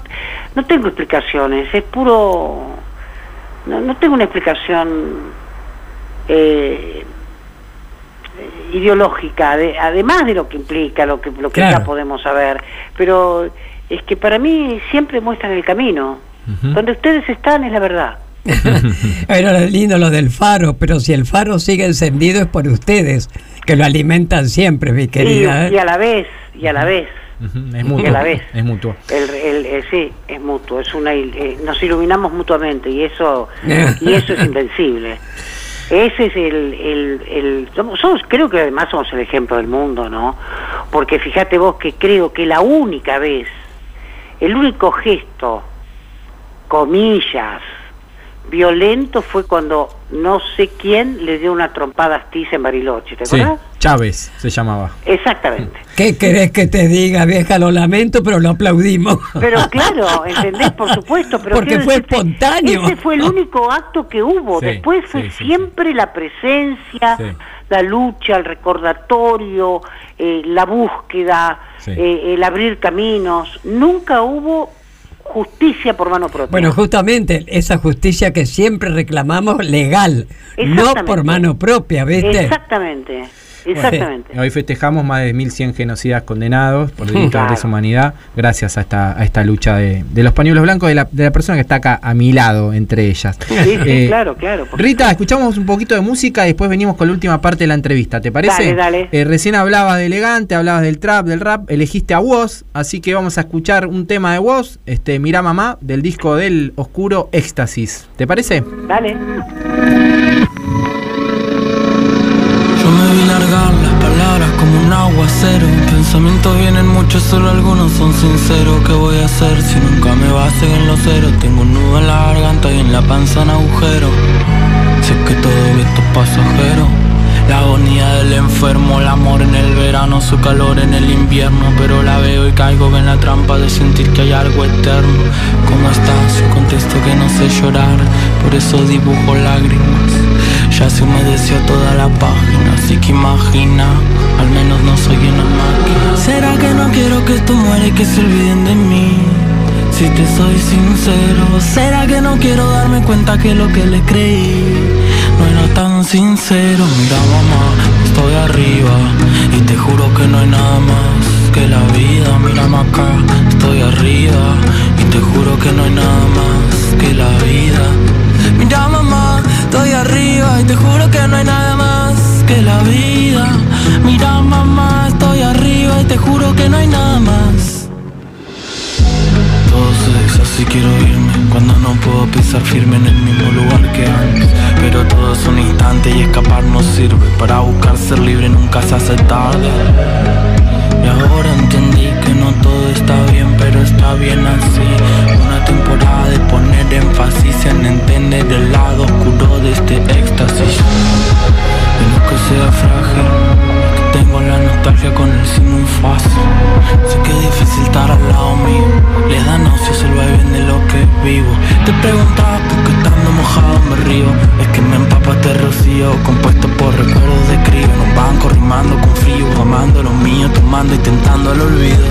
S7: no tengo explicaciones, es puro, no, no tengo una explicación eh, ideológica, de- además de lo que implica, lo que, lo que
S2: Claro.
S7: ya podemos saber, pero es que para mí siempre muestran el camino. Donde ustedes están es la verdad.
S2: Era lindo lo del faro, pero si el faro sigue encendido es por ustedes, que lo alimentan siempre, mi querida.
S7: y,
S2: ¿eh?
S7: y a la vez, y a la vez.
S1: Es
S7: Y
S1: mutuo.
S7: a la vez.
S1: Es mutuo.
S7: El, el- el- sí, es mutuo, es una, il- eh, nos iluminamos mutuamente y eso y eso es invencible. Ese es el, el, el somos, somos- creo que además somos el ejemplo del mundo, ¿no? Porque fíjate vos que creo que la única vez, el único gesto, comillas, violento fue cuando no sé quién le dio una trompada a Astiz en Bariloche, ¿te
S1: Sí,
S7: acuerdas?
S1: Chávez se llamaba.
S7: Exactamente.
S2: ¿Qué querés que te diga, vieja? Lo lamento, pero lo aplaudimos.
S7: Pero claro, ¿entendés? Por supuesto. Pero
S2: Porque fue
S7: decirte,
S2: espontáneo.
S7: Ese fue el único acto que hubo.
S1: Sí,
S7: Después fue
S1: sí, sí,
S7: siempre la presencia,
S1: Sí.
S7: la lucha, el recordatorio, eh, la búsqueda,
S1: Sí.
S7: eh, el abrir caminos. Nunca hubo justicia por mano propia.
S2: Bueno, justamente esa justicia que siempre reclamamos legal, no por mano propia, ¿viste?
S7: Exactamente. Exactamente.
S1: Hoy festejamos más de 1.100 genocidas condenados por delitos
S7: Claro.
S1: de lesa humanidad gracias a esta, a esta lucha de, de los pañuelos blancos de la, de la persona que está acá a mi lado, entre ellas.
S7: Sí, sí,
S1: Eh,
S7: claro, claro.
S1: Rita, escuchamos un poquito de música y después venimos con la última parte de la entrevista, ¿te parece?
S7: Dale, dale.
S1: Eh, recién hablabas de elegante, hablabas del trap, del rap, elegiste a Woz, así que vamos a escuchar un tema de Woz, este, Mirá Mamá, del disco del Oscuro Éxtasis. ¿Te parece?
S7: Dale.
S13: Las palabras como un aguacero. Pensamientos vienen muchos, solo algunos son sinceros. ¿Qué voy a hacer si nunca me va a seguir en los ceros? Tengo un nudo en la garganta y en la panza un agujero. Sé que todo esto es pasajero. La agonía del enfermo, el amor en el verano, su calor en el invierno. Pero la veo y caigo en la trampa de sentir que hay algo eterno. ¿Cómo estás? Contesto que no sé llorar, por eso dibujo lágrimas. Ya se humedeció toda la página, así que imagina, al menos no soy una máquina. ¿Será que no quiero que esto muera y que se olviden de mí? Si te soy sincero, ¿será que no quiero darme cuenta que lo que le creí no era tan sincero? Mira mamá, estoy arriba y te juro que no hay nada más que la vida. Mírame acá, estoy arriba y te juro que no hay nada más que la vida. Mira arriba y te juro que no hay nada más que la vida. Mira mamá, estoy arriba y te juro que no hay nada más. Todo se deshace y quiero irme. Cuando no puedo pisar firme en el mismo lugar que antes. Pero todo es un instante y escapar no sirve. Para buscar ser libre nunca se hace tarde. Y ahora entendí que no todo está bien Compuesto por recuerdos de crío. En un banco rimando con frío Amando lo mío, tomando y tentando el olvido.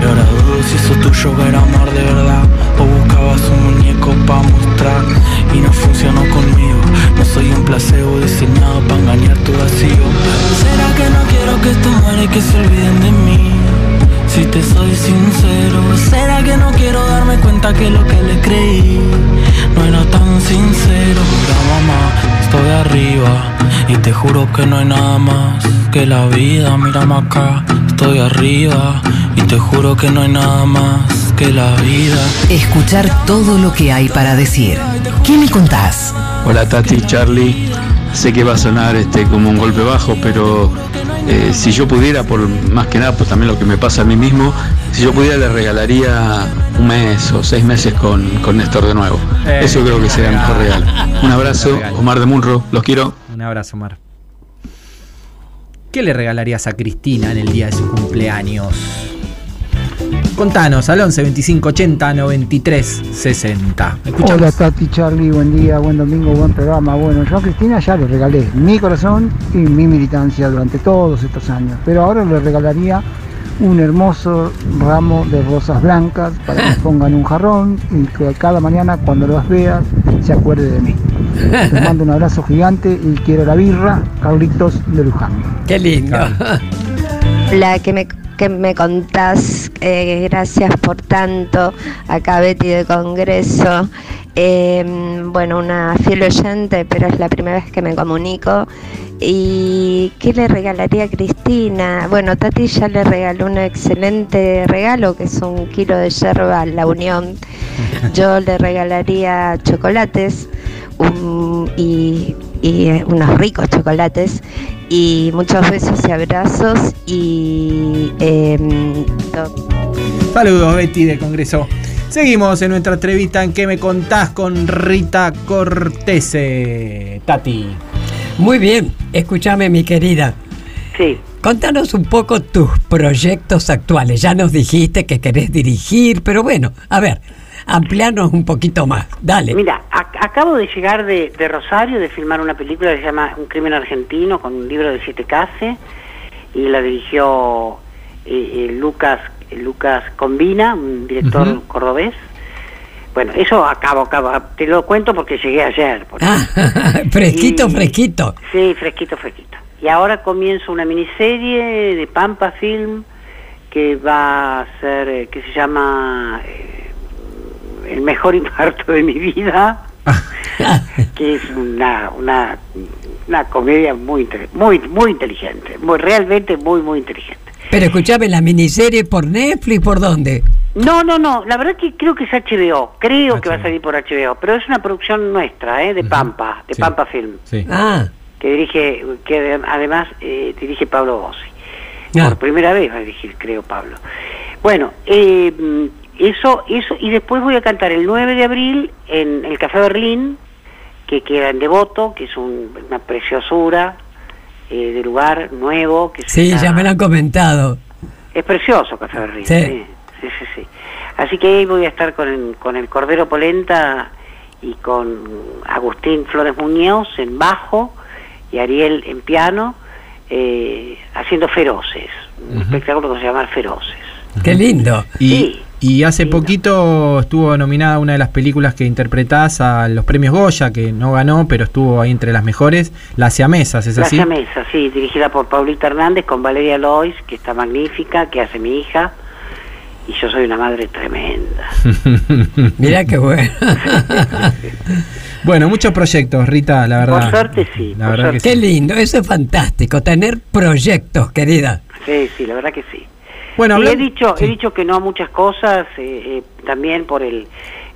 S13: Y ahora dudo si eso tuyo era amar de verdad. O buscabas un muñeco para mostrar Y no funcionó conmigo. No soy un placebo diseñado para engañar tu vacío. ¿Será que no quiero que esto muera que se olviden de mí? Si te soy sincero, será que no quiero darme cuenta que lo que le creí no era tan sincero. Mira mamá, estoy arriba y te juro que no hay nada más que la vida. Mira acá, estoy arriba y te juro que no hay nada más que la vida.
S3: Escuchar todo lo que hay para decir. ¿Qué me contás?
S14: Hola Tati, Charlie. Sé que va a sonar este, como un golpe bajo, pero eh, si yo pudiera, por más que nada, pues también lo que me pasa a mí mismo, si yo pudiera le regalaría un mes o seis meses con, con Néstor de nuevo.
S1: Eh,
S14: Eso creo que sería el mejor regalo. Un abrazo, Omar de Munro, los quiero.
S1: Un abrazo, Omar. ¿Qué le regalarías a Cristina en el día de su cumpleaños? Contanos al 11 25 80 93 60. ¿Escuchamos?
S15: Hola Tati, Charlie, buen día, buen domingo, buen programa. Bueno, yo a Cristina ya le regalé mi corazón y mi militancia durante todos estos años, pero ahora le regalaría un hermoso ramo de rosas blancas para que pongan un jarrón y que cada mañana cuando las veas se acuerde de mí. Les mando un abrazo gigante y quiero la birra, Carlitos de Luján.
S2: Qué lindo.
S16: La que me, que me contás, eh, gracias por tanto, acá Betty de Congreso. Eh, bueno, una fiel oyente, pero es la primera vez que me comunico. ¿Y qué le regalaría a Cristina? Bueno, Tati ya le regaló un excelente regalo, que es un kilo de yerba La Unión. Yo le regalaría chocolates un- y, y, eh, unos ricos chocolates y muchos besos y abrazos y em,
S1: Saludos, Betty de Congreso. Seguimos en nuestra entrevista en ¿Qué me contás con Rita Cortese? Tati.
S2: Muy bien, escúchame mi querida.
S7: Sí.
S2: Contanos un poco tus proyectos actuales. Ya nos dijiste que querés dirigir, pero bueno, a ver, amplianos un poquito más. Dale.
S7: Mira, ac- acabo de llegar de, de Rosario de filmar una película que se llama Un crimen argentino con un libro de siete case y la dirigió eh, eh, Lucas Lucas Combina, un director
S2: Ujú.
S7: cordobés. Bueno, eso acabo, acabo, te lo cuento porque llegué ayer. por
S2: Ah, fresquito,
S7: Y-
S2: fresquito.
S7: Sí, fresquito, fresquito. Y ahora comienzo una miniserie de Pampa Film que va a ser, eh, que se llama eh, El mejor infarto de mi vida, que es una, una, una comedia muy, muy, muy inteligente, muy, realmente muy, muy inteligente.
S2: Pero escúchame, la miniserie por Netflix, ¿por dónde?
S7: No, no, no, la verdad que creo que es HBO, creo que va a salir por HBO, pero es una producción nuestra, ¿eh? de Pampa, de
S1: Sí.
S7: Pampa Film.
S2: Ah,
S7: que dirige, que ade- además eh, dirige Pablo Bossi.
S2: Ah.
S7: Por primera vez va a dirigir, creo, Pablo. Bueno, eh, eso, eso, y después voy a cantar el 9 de abril en el Café Berlín, que queda en Devoto, que es un- una preciosura eh, de lugar nuevo. Que se
S2: sí,
S7: está-
S2: ya me lo han comentado.
S7: Es precioso Café Berlín,
S2: Sí.
S7: sí, sí, sí, sí. Así que ahí voy a estar con el, con el Cordero Polenta y con Agustín Flores Muñoz en bajo y Ariel en piano, eh, haciendo Feroces, un espectáculo que se llama Feroces.
S2: Qué lindo.
S1: Y, y hace poquito estuvo nominada una de las películas que interpretás a los premios Goya, que no ganó, pero estuvo ahí entre las mejores, Las Siamesas, ¿es
S7: La
S1: así?
S7: Mesa, sí, dirigida por Paulita Hernández con Valeria Lois, que está magnífica, que hace mi hija, y yo soy una madre tremenda.
S2: Mira qué bueno.
S1: bueno, muchos proyectos, Rita, la verdad.
S7: Por suerte sí,
S1: La
S7: por
S1: verdad que
S2: Qué
S1: sí.
S2: lindo, eso es fantástico, tener proyectos, querida.
S7: Sí, sí, la verdad que sí.
S1: Bueno,
S7: Sí, he dicho,
S1: sí.
S7: he dicho que no a muchas cosas, eh, eh, también por el,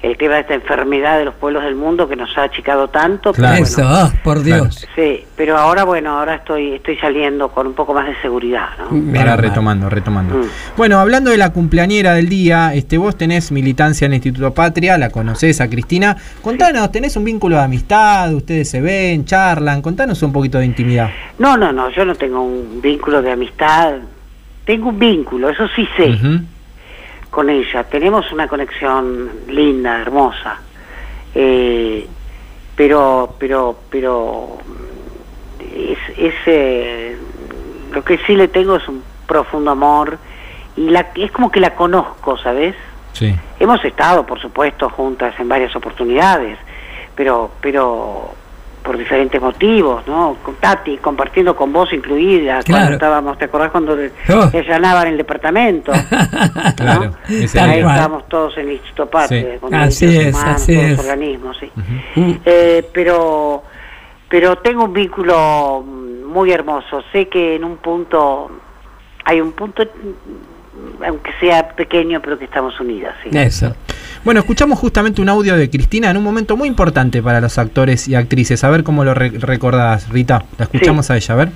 S7: el tema de esta enfermedad de los pueblos del mundo que nos ha achicado tanto. pero bueno,
S2: Eso, ah, por Dios.
S7: Sí, pero ahora bueno, ahora estoy estoy saliendo con un poco más de seguridad, ¿no?
S1: Ahora retomando, retomando.
S7: Mm.
S1: Bueno, hablando de la cumpleañera del día, este, vos tenés militancia en el Instituto Patria, la conocés a Cristina. Contanos, ¿tenés un vínculo de amistad? ¿Ustedes se ven, charlan? Contanos un poquito de intimidad.
S7: No, no, no, yo no tengo un vínculo de amistad. Tengo un vínculo, eso sí sé, con ella. Tenemos una conexión linda, hermosa. Eh, pero, pero, pero es, es, eh, lo que sí le tengo es un profundo amor y la, es como que la conozco, ¿sabes?
S1: Sí.
S7: Hemos estado, por supuesto, juntas en varias oportunidades, pero, pero, por diferentes motivos, ¿no? Con Tati, compartiendo con vos incluida,
S2: Claro.
S7: cuando estábamos, ¿te acordás cuando le-
S2: Oh.
S7: le allanaban el departamento?
S1: Claro.
S2: Tal
S7: Ahí estábamos todos en el Instituto Patria,
S1: Sí.
S7: con
S2: Así es,
S7: humanos,
S2: así
S7: todos
S2: es.
S7: los organismos, sí. Eh, pero, pero tengo un vínculo muy hermoso. Sé que en un punto, hay un punto, aunque sea pequeño, pero que estamos unidas. Sí.
S2: Eso.
S1: Bueno, escuchamos justamente un audio de Cristina en un momento muy importante para los actores y actrices. A ver cómo lo re- recordás, Rita. La escuchamos a ella, a ver.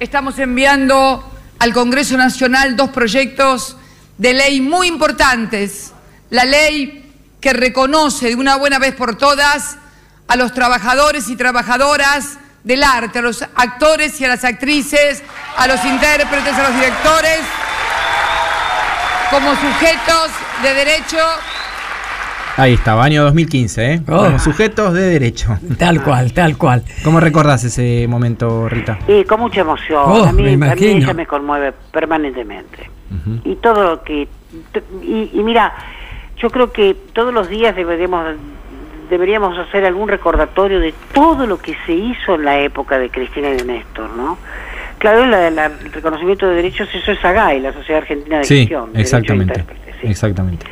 S17: Estamos enviando al Congreso Nacional dos proyectos de ley muy importantes. La ley que reconoce de una buena vez por todas a los trabajadores y trabajadoras del arte, a los actores y a las actrices, a los intérpretes, a los directores, como sujetos de derecho
S1: Ahí estaba, año 2015, ¿eh?
S2: Oh.
S1: Como sujetos de derecho.
S2: Tal cual, tal cual.
S1: ¿Cómo recordás ese momento, Rita?
S7: Y con mucha emoción.
S2: Oh,
S7: a, mí,
S2: me
S7: a mí ella me conmueve permanentemente. Y todo lo que... Y, y mira, yo creo que todos los días deberíamos, deberíamos hacer algún recordatorio de todo lo que se hizo en la época de Cristina y de Néstor, ¿no? Claro, la- la- el reconocimiento de derechos, eso es SAGAI, la Sociedad Argentina de
S1: Sí,
S7: Gestión. de
S1: exactamente.
S7: Intérprete, sí.
S1: Exactamente.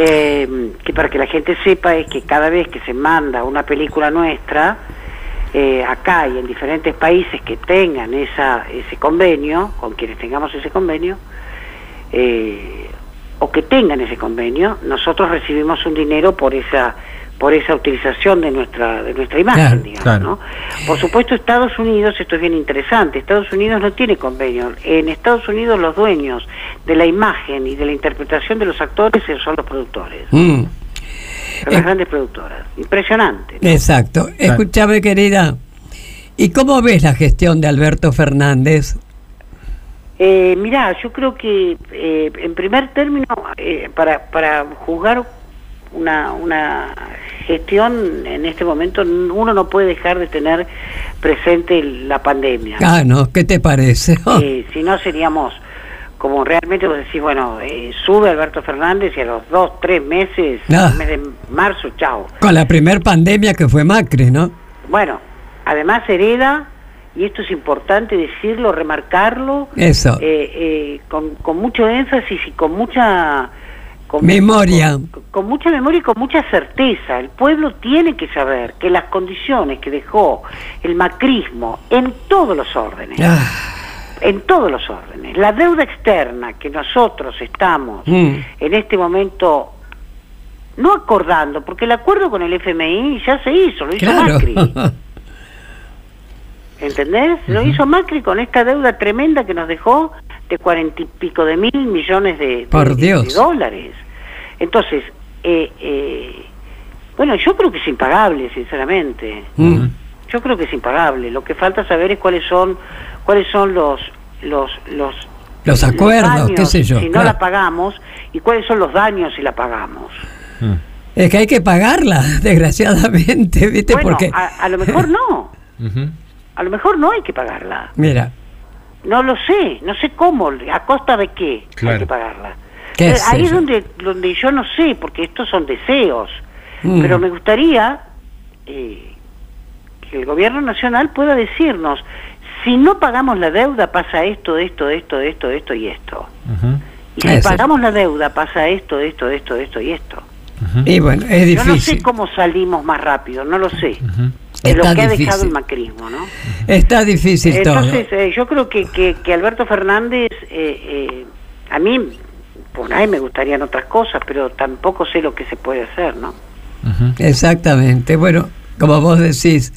S7: Eh, que para que la gente sepa es que cada vez que se manda una película nuestra, eh, acá y en diferentes países que tengan esa, ese convenio, con quienes tengamos ese convenio, eh, o que tengan ese convenio, nosotros recibimos un dinero por esa por esa utilización de nuestra de nuestra imagen,
S2: Claro,
S7: digamos,
S1: claro.
S7: ¿no? Por supuesto, Estados Unidos, esto es bien interesante, Estados Unidos no tiene convenio. En Estados Unidos los dueños de la imagen y de la interpretación de los actores son los productores,
S2: Mm,
S7: son las grandes productoras. Impresionante. ¿no?
S2: exacto. Escúchame, querida. ¿Y cómo ves la gestión de Alberto Fernández?
S7: Eh, mirá, yo creo que eh, en primer término, eh, para, para juzgar una, una gestión en este momento, uno no puede dejar de tener presente la pandemia.
S2: Ah, no, ¿qué te parece?
S7: Eh, si no seríamos como realmente vos decís, bueno, eh, sube Alberto Fernández y a los dos, tres meses,
S2: Ah.
S7: el mes de marzo, chao.
S2: Con la primer pandemia que fue Macri, ¿no?
S7: Bueno, además hereda, y esto es importante decirlo, remarcarlo,
S2: Eso.
S7: eh, eh, con, con mucho énfasis y con mucha... con-
S2: Memoria.
S7: Con, con mucha memoria y con mucha certeza. El pueblo tiene que saber que las condiciones que dejó el macrismo en todos los órdenes,
S2: Ah,
S7: en todos los órdenes, la deuda externa que nosotros estamos
S2: mm,
S7: en este momento no acordando, porque el acuerdo con el FMI ya se hizo, lo hizo
S2: claro.
S7: Macri. ¿Entendés? Lo hizo Macri con esta deuda tremenda que nos dejó de cuarenta y pico de mil millones de,
S2: Por
S7: de-
S2: Dios.
S7: de dólares. Entonces, eh, eh, bueno, yo creo que es impagable, sinceramente.
S2: mm.
S7: Yo creo que es impagable. Lo que falta saber es cuáles son cuáles son los los los,
S2: Los acuerdos,
S7: daños
S2: qué sé yo.
S7: si no la pagamos y cuáles son los daños si la pagamos.
S2: Es que hay que pagarla, desgraciadamente, ¿viste?
S7: Bueno,
S2: Porque,
S7: a, a lo mejor no. A lo mejor no hay que pagarla.
S2: mira,
S7: No lo sé, no sé cómo, a costa de qué hay que pagarla.
S2: ¿Qué
S7: Eh, ahí es
S2: yo?
S7: donde, donde yo no sé, porque estos son deseos,
S2: Mm.
S7: pero me gustaría eh, que el gobierno nacional pueda decirnos, si no pagamos la deuda pasa esto, esto, esto, esto, esto y esto. Y si pagamos la deuda pasa esto, esto, esto, esto y esto.
S2: Y bueno, es
S7: Yo no sé
S2: difícil.
S7: cómo salimos más rápido, no lo sé. De
S2: Está
S7: lo que ha
S2: difícil.
S7: dejado el macrismo, ¿no?
S2: Está difícil todo.
S7: Entonces, eh, yo creo que, que, que Alberto Fernández, eh, eh, a mí, por ahí me gustarían otras cosas, pero tampoco sé lo que se puede hacer, ¿no?
S2: Exactamente. Bueno, como vos decís,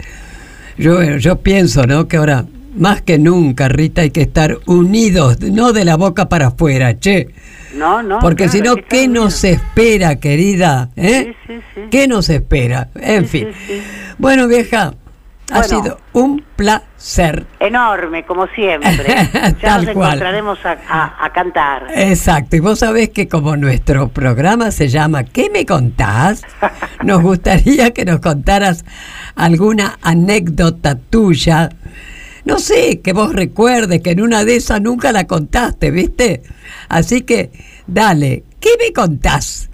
S2: yo, yo pienso, ¿no? Que ahora, más que nunca, Rita, hay que estar unidos, no de la boca para afuera, che.
S7: No, no.
S2: Porque
S7: claro,
S2: si no, ¿qué nos espera, querida? ¿Eh?
S7: Sí, sí, sí.
S2: ¿Qué nos espera? En fin. Bueno, vieja, ha sido un placer.
S7: Enorme, como siempre. ya
S2: Tal
S7: nos
S2: cual.
S7: encontraremos a, a- a cantar.
S2: Exacto, y vos sabés que como nuestro programa se llama ¿Qué me contás? Nos gustaría que nos contaras alguna anécdota tuya. No sé, que vos recuerdes que en una de esas nunca la contaste, ¿viste? Así que, dale, ¿qué me contás?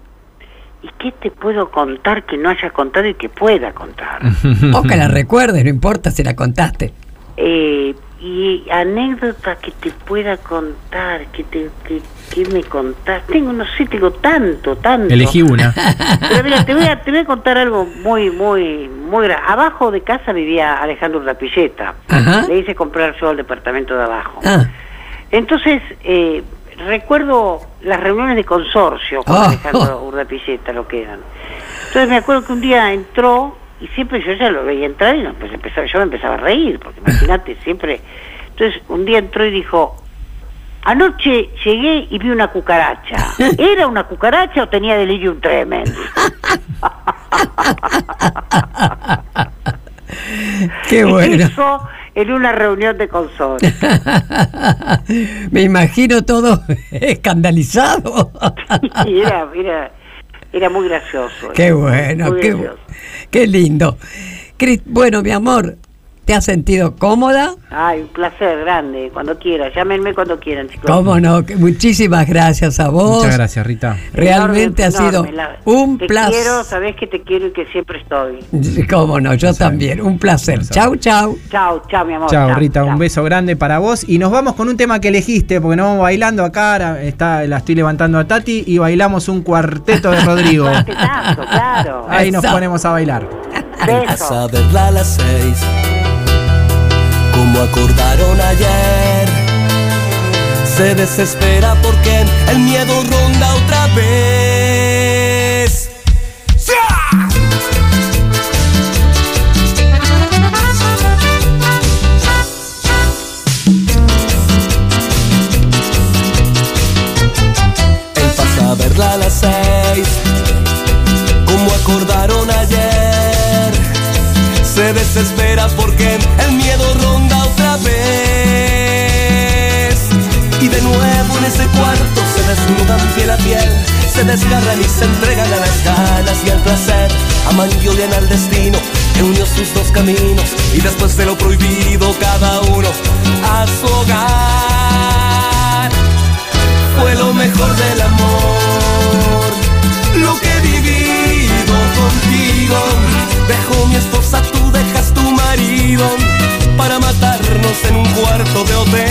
S7: ¿y qué te puedo contar que no haya contado y que pueda contar?
S2: O que la recuerdes, no importa si la contaste.
S7: Eh, y anécdota que te pueda contar, que te que, que me contás. Tengo, no sé, tengo tanto, tanto.
S1: Elegí una.
S7: Pero mira, te voy a, te voy a contar algo muy, muy, muy gra- Abajo de casa vivía Alejandro Urrapilleta.
S2: Ajá.
S7: Le hice comprar yo el departamento de abajo.
S2: Ah,
S7: Entonces, eh, recuerdo las reuniones de consorcio con
S2: Oh.
S7: Alejandro Urdapilleta, lo que eran. Entonces me acuerdo que un día entró y siempre yo ya lo veía entrar y no, pues empezaba, yo me empezaba a reír, porque imagínate, siempre... Entonces un día entró y dijo, anoche llegué y vi una cucaracha. ¿Era una cucaracha o tenía delirium tremens?
S2: qué bueno.
S7: Eso en una reunión de consorcio.
S2: Me imagino todo escandalizado.
S7: Era, era, era muy gracioso.
S2: Qué bueno, qué,
S7: gracioso.
S2: qué lindo. Bueno, mi amor, ¿te has sentido cómoda?
S7: Ay, un placer grande, cuando quieran. Llámenme cuando quieran, chicos.
S2: ¿Cómo no? Que Muchísimas gracias a vos.
S1: Muchas gracias, Rita.
S2: Realmente ha sido
S7: Enorme, la-
S2: un
S7: Te
S2: placer.
S7: quiero, sabés que te quiero y que siempre estoy.
S2: Cómo no, yo también. Un placer. Chau, chau.
S7: Chao, chao, mi amor.
S1: Chao, Rita, un beso grande para vos. Y nos vamos con un tema que elegiste, porque nos vamos bailando acá. ahora Está, la estoy levantando a Tati y bailamos un cuarteto de Rodrigo.
S7: Cuartetazo, claro.
S1: Ahí nos ponemos a bailar.
S18: Verla a las seis, como acordaron ayer. Se desespera porque el miedo ronda otra vez. Y se entregan a las ganas y al placer. Aman y odian al destino que unió sus dos caminos. Y después de lo prohibido, cada uno a su hogar. Fue lo mejor del amor, lo que he vivido contigo. Dejo mi esposa, tú dejas tu marido para matarnos en un cuarto de hotel.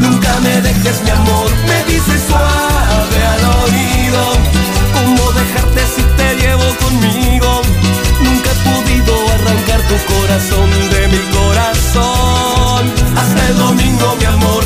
S18: Nunca me dejes mi amor, me dices suave ¿Cómo dejarte si te llevo conmigo? Nunca he podido arrancar tu corazón de mi corazón. Hasta el domingo, mi amor,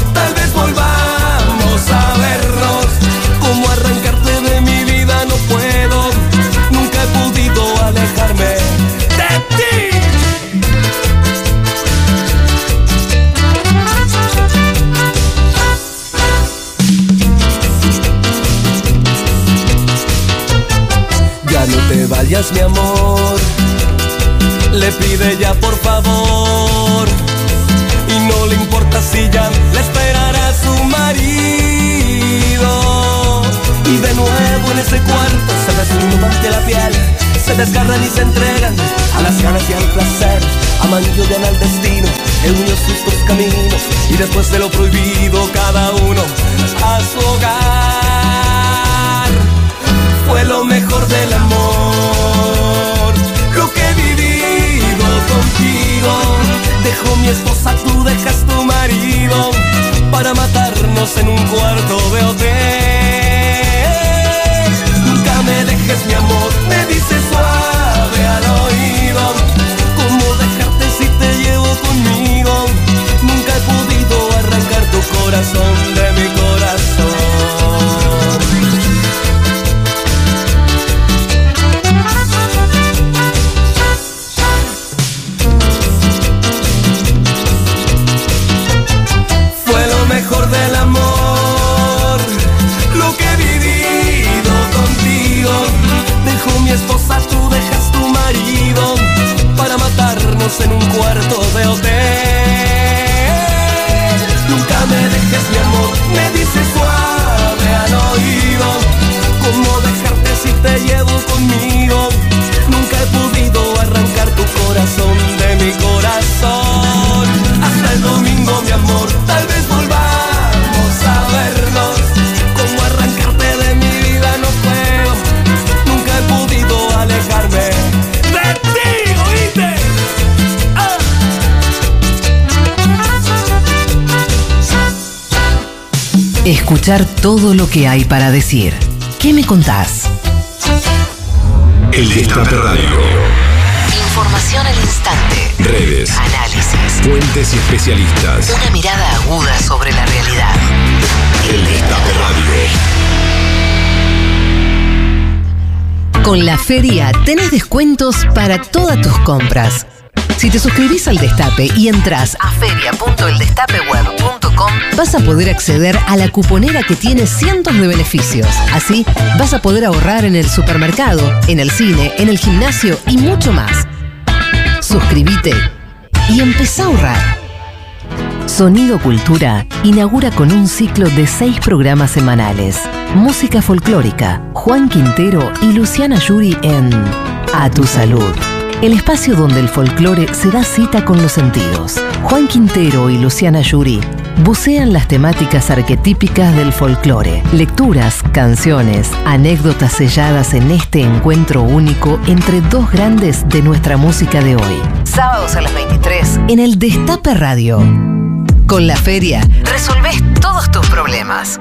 S18: vayas, mi amor. Le pide ya por favor. Y no le importa si ya le esperará su marido. Y de nuevo en ese cuarto se desnudan de la piel. Se desgarran y se entregan a las ganas y al placer. Aman y odian al destino que unió sus dos caminos. Y después de lo prohibido, cada uno a su hogar fue lo mejor del amor. Lo que he vivido contigo. Dejo mi esposa, tú dejas tu marido para matarnos en un cuarto de hotel. Nunca me dejes mi amor, me dices suave al oído. ¿Cómo dejarte si te llevo conmigo? Nunca he podido arrancar tu corazón
S3: Escuchar todo lo que hay para decir. ¿Qué me contás?
S19: El Destape Radio.
S3: Información al instante.
S19: Redes.
S3: Análisis.
S19: Fuentes y especialistas.
S3: Una mirada aguda sobre la realidad.
S19: El Destape Radio.
S3: Con la feria tenés descuentos para todas tus compras. Si te suscribís al Destape y entras a feria.eldestapeweb.com, vas a poder acceder a la cuponera que tiene cientos de beneficios. Así, vas a poder ahorrar en el supermercado, en el cine, en el gimnasio y mucho más. Suscríbete y empezá a ahorrar. Sonido Cultura inaugura con un ciclo de seis programas semanales. Música folclórica, Juan Quintero y Luciana Yuri en A tu Salud. El espacio donde el folclore se da cita con los sentidos. Juan Quintero y Luciana Yuri bucean las temáticas arquetípicas del folclore. Lecturas, canciones, anécdotas selladas en este encuentro único entre dos grandes de nuestra música de hoy. Sábados a las 23 en el Destape Radio. Con la feria resolvés todos tus problemas.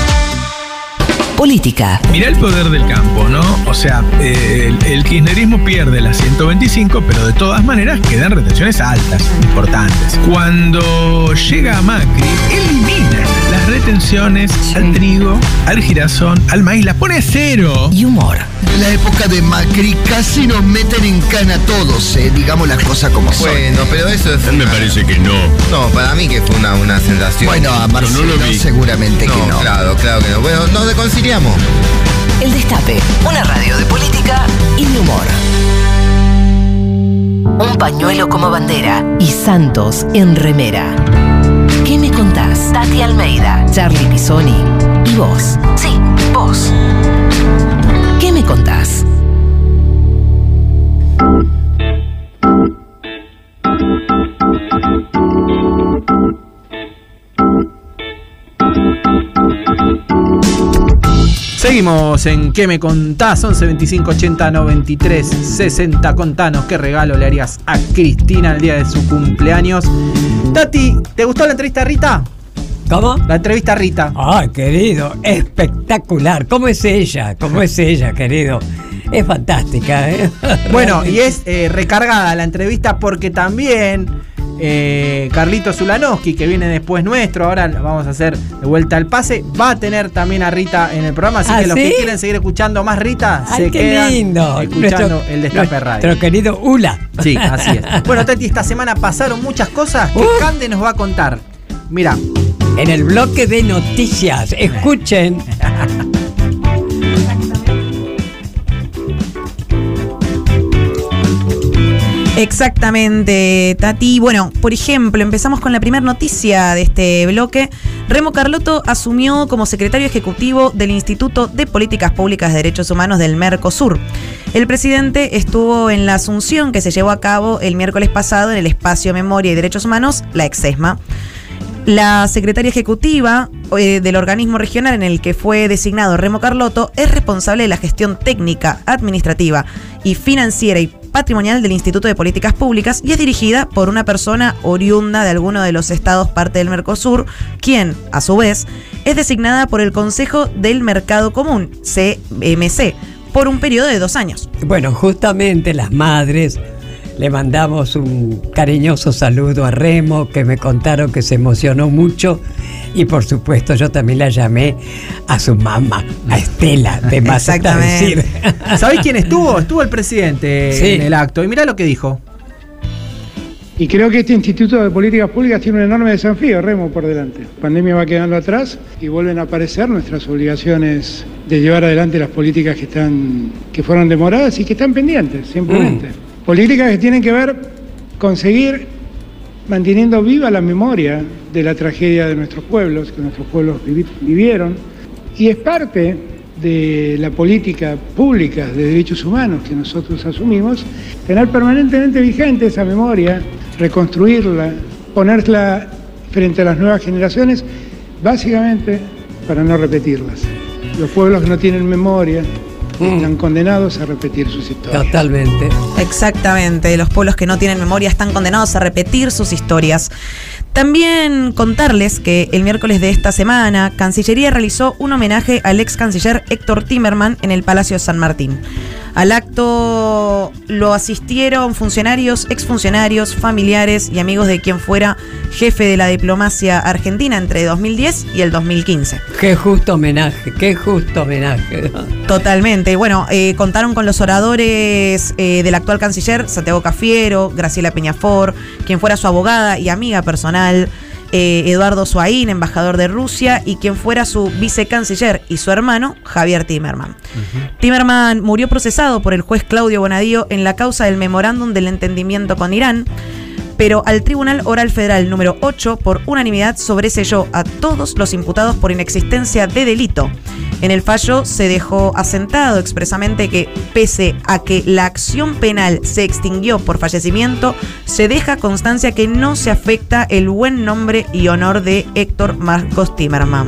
S3: Política.
S20: Mirá el poder del campo, ¿no? O sea, eh, el, el kirchnerismo pierde las 125, pero de todas maneras quedan retenciones altas, importantes. Cuando llega a Macri, elimina las retenciones al trigo, al girasón, al maíz, las pone a cero.
S3: Y humor.
S21: En la época de Macri casi nos meten en cana todos, eh, digamos las cosas como son.
S22: Bueno, pero eso es.
S14: Me parece que no.
S22: No, para mí que fue una, una sensación.
S21: Bueno, a Marcelo
S14: no lo vi.
S21: seguramente que no.
S22: Claro, claro que no. Bueno, nos reconciliamos.
S3: El Destape, una radio de política y de humor. Un pañuelo como bandera y Santos en remera. ¿Qué me contás? Tati Almeida, Charlie Pisoni y vos. Sí, vos. ¿Qué me contás?
S1: Seguimos en ¿Qué me contás? 11 25 80 93 60. Contanos qué regalo le harías a Cristina el día de su cumpleaños. Tati, ¿te gustó la entrevista Rita?
S2: ¿Cómo?
S1: La entrevista a Rita.
S2: Ay, querido, espectacular. ¿Cómo es ella? ¿Cómo es ella, querido? Es fantástica, ¿eh?
S1: Bueno, y es eh, recargada la entrevista porque también eh, Carlito Zulanowski, que viene después nuestro, ahora vamos a hacer de vuelta al pase, va a tener también a Rita en el programa, así
S2: ¿Ah,
S1: que los
S2: sí?
S1: que quieren seguir escuchando más Rita,
S2: Ay,
S1: se
S2: qué
S1: quedan
S2: lindo.
S1: escuchando
S2: Nuestro-
S1: el Destape Radio.
S2: Nuestro querido Ula.
S1: Sí, así es. Bueno, Tati, esta semana pasaron muchas cosas que
S2: Uh.
S1: Cande nos va a contar. Mira,
S2: En el bloque de noticias, escuchen.
S4: Exactamente, Tati. Bueno, por ejemplo, empezamos con la primera noticia de este bloque. Remo Carlotto asumió como secretario ejecutivo del Instituto de Políticas Públicas de Derechos Humanos del Mercosur. El presidente estuvo en la asunción que se llevó a cabo el miércoles pasado en el espacio Memoria y Derechos Humanos, la Exesma. La secretaria ejecutiva eh, del organismo regional en el que fue designado Remo Carlotto es responsable de la gestión técnica, administrativa y financiera y patrimonial del Instituto de Políticas Públicas y es dirigida por una persona oriunda de alguno de los estados parte del Mercosur, quien, a su vez, es designada por el Consejo del Mercado Común, CMC, por un periodo de dos años.
S2: Bueno, justamente las madres le mandamos un cariñoso saludo a Remo, que me contaron que se emocionó mucho. Y por supuesto, yo también la llamé a su mamá, a Estela, de más hasta decir.
S1: ¿sabés quién estuvo? Estuvo el presidente
S2: Sí.
S1: en el acto. Y mirá lo que dijo.
S23: Y creo que este Instituto de Políticas Públicas tiene un enorme desafío, Remo, por delante. La pandemia va quedando atrás y vuelven a aparecer nuestras obligaciones de llevar adelante las políticas que, están, que fueron demoradas y que están pendientes, simplemente. Políticas que tienen que ver con seguir manteniendo viva la memoria de la tragedia de nuestros pueblos, que nuestros pueblos vivi- vivieron. Y es parte de la política pública de derechos humanos que nosotros asumimos, tener permanentemente vigente esa memoria, reconstruirla, ponerla frente a las nuevas generaciones, básicamente para no repetirlas. Los pueblos que no tienen memoria están condenados a repetir sus historias.
S2: Totalmente.
S4: Exactamente, los pueblos que no tienen memoria están condenados a repetir sus historias. También contarles que el miércoles de esta semana, Cancillería realizó un homenaje al ex canciller Héctor Timerman en el Palacio de San Martín. Al acto lo asistieron funcionarios, exfuncionarios, familiares y amigos de quien fuera jefe de la diplomacia argentina entre 2010 y el 2015.
S2: Qué justo homenaje, qué justo homenaje.
S4: Totalmente. Bueno, eh, contaron con los oradores eh, del actual canciller, Santiago Cafiero, Graciela Peñafor, quien fuera su abogada y amiga personal, eh, Eduardo Suaín, embajador de Rusia, y quien fuera su vicecanciller y su hermano, Javier Timerman. Timerman murió procesado por el juez Claudio Bonadío en la causa del memorándum del entendimiento con Irán pero al Tribunal Oral Federal número 8 por unanimidad sobreselló a todos los imputados por inexistencia de delito. En el fallo se dejó asentado expresamente que pese a que la acción penal se extinguió por fallecimiento, se deja constancia que no se afecta el buen nombre y honor de Héctor Marcos Timerman.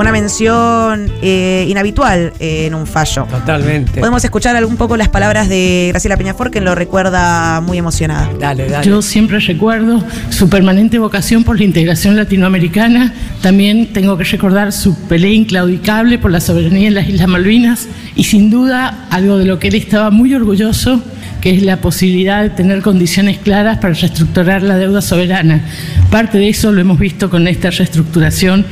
S4: Fue una mención eh, inhabitual eh, en un fallo.
S2: Totalmente.
S4: Podemos escuchar un poco las palabras de Graciela Peñafor, que lo recuerda muy emocionada.
S2: Dale, dale.
S24: Yo siempre recuerdo su permanente vocación por la integración latinoamericana. También tengo que recordar su pelea inclaudicable por la soberanía en las Islas Malvinas y sin duda algo de lo que él estaba muy orgulloso, que es la posibilidad de tener condiciones claras para reestructurar la deuda soberana. Parte de eso lo hemos visto con esta reestructuración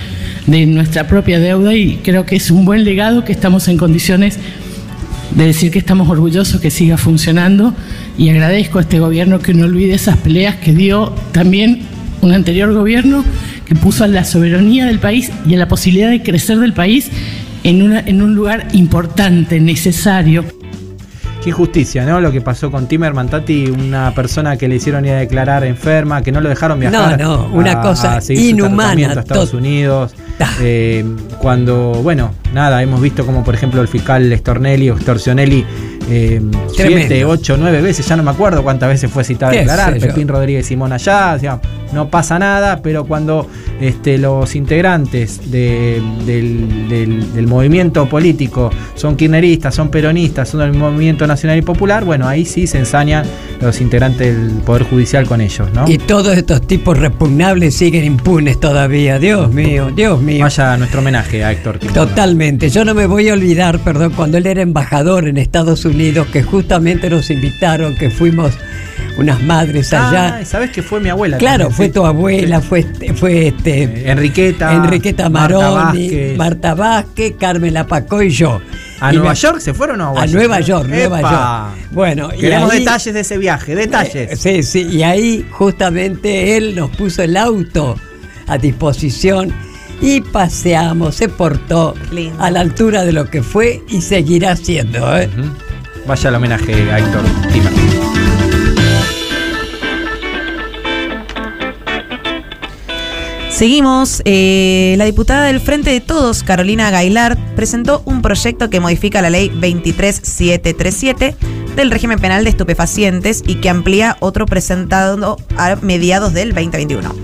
S24: de nuestra propia deuda y creo que es un buen legado que estamos en condiciones de decir que estamos orgullosos que siga funcionando y agradezco a este gobierno que no olvide esas peleas que dio también un anterior gobierno que puso a la soberanía del país y a la posibilidad de crecer del país en, una, en un lugar importante, necesario.
S1: Qué injusticia, ¿no? Lo que pasó con Timerman Tati, una persona que le hicieron ir a declarar enferma, que no lo dejaron viajar.
S2: No, no, una
S1: a-
S2: cosa
S1: a
S2: inhumana,
S1: a Estados Unidos. Eh, cuando, bueno, nada, hemos visto como por ejemplo el fiscal Stornelli o Storcionelli eh, siete, ocho, nueve veces, ya no me acuerdo cuántas veces fue citado a declarar. Pepín Rodríguez Simón allá, o sea, no pasa nada, pero cuando este, los integrantes de- del, del- del movimiento político son kirchneristas, son peronistas, son del movimiento nacional y popular, bueno, ahí sí se ensañan los integrantes del Poder Judicial con ellos, ¿no?
S2: Y todos estos tipos repugnables siguen impunes todavía. Dios mío, Dios mío.
S1: Vaya nuestro homenaje a Héctor Timerman.
S2: Totalmente. Yo no me voy a olvidar, perdón, cuando él era embajador en Estados Unidos, que justamente nos invitaron, que fuimos unas madres allá.
S1: Ah, ¿sabes que fue mi abuela?
S2: Claro,
S1: también,
S2: fue
S1: sí.
S2: tu abuela, fue, este- fue este,
S1: Enriqueta.
S2: Enriqueta
S1: Marta
S2: Maroni,
S1: Vázquez.
S2: Marta Vázquez, Carmen Lapacó y yo.
S1: ¿A
S2: Y
S1: Nueva
S2: me-
S1: York se fueron o a?
S2: Nueva York, Nueva
S1: ¡Epa!
S2: York. Bueno, y
S1: Queremos
S2: ahí-
S1: detalles de ese viaje, detalles.
S2: Eh, Sí, sí, y ahí justamente él nos puso el auto a disposición y paseamos, se portó a la altura de lo que fue y seguirá siendo. ¿eh?
S1: Vaya el homenaje a Héctor Timerman.
S4: Seguimos. eh, la diputada del Frente de Todos, Carolina Gailard, presentó un proyecto que modifica la ley 23737 del régimen penal de estupefacientes y que amplía otro presentado a mediados del 2021.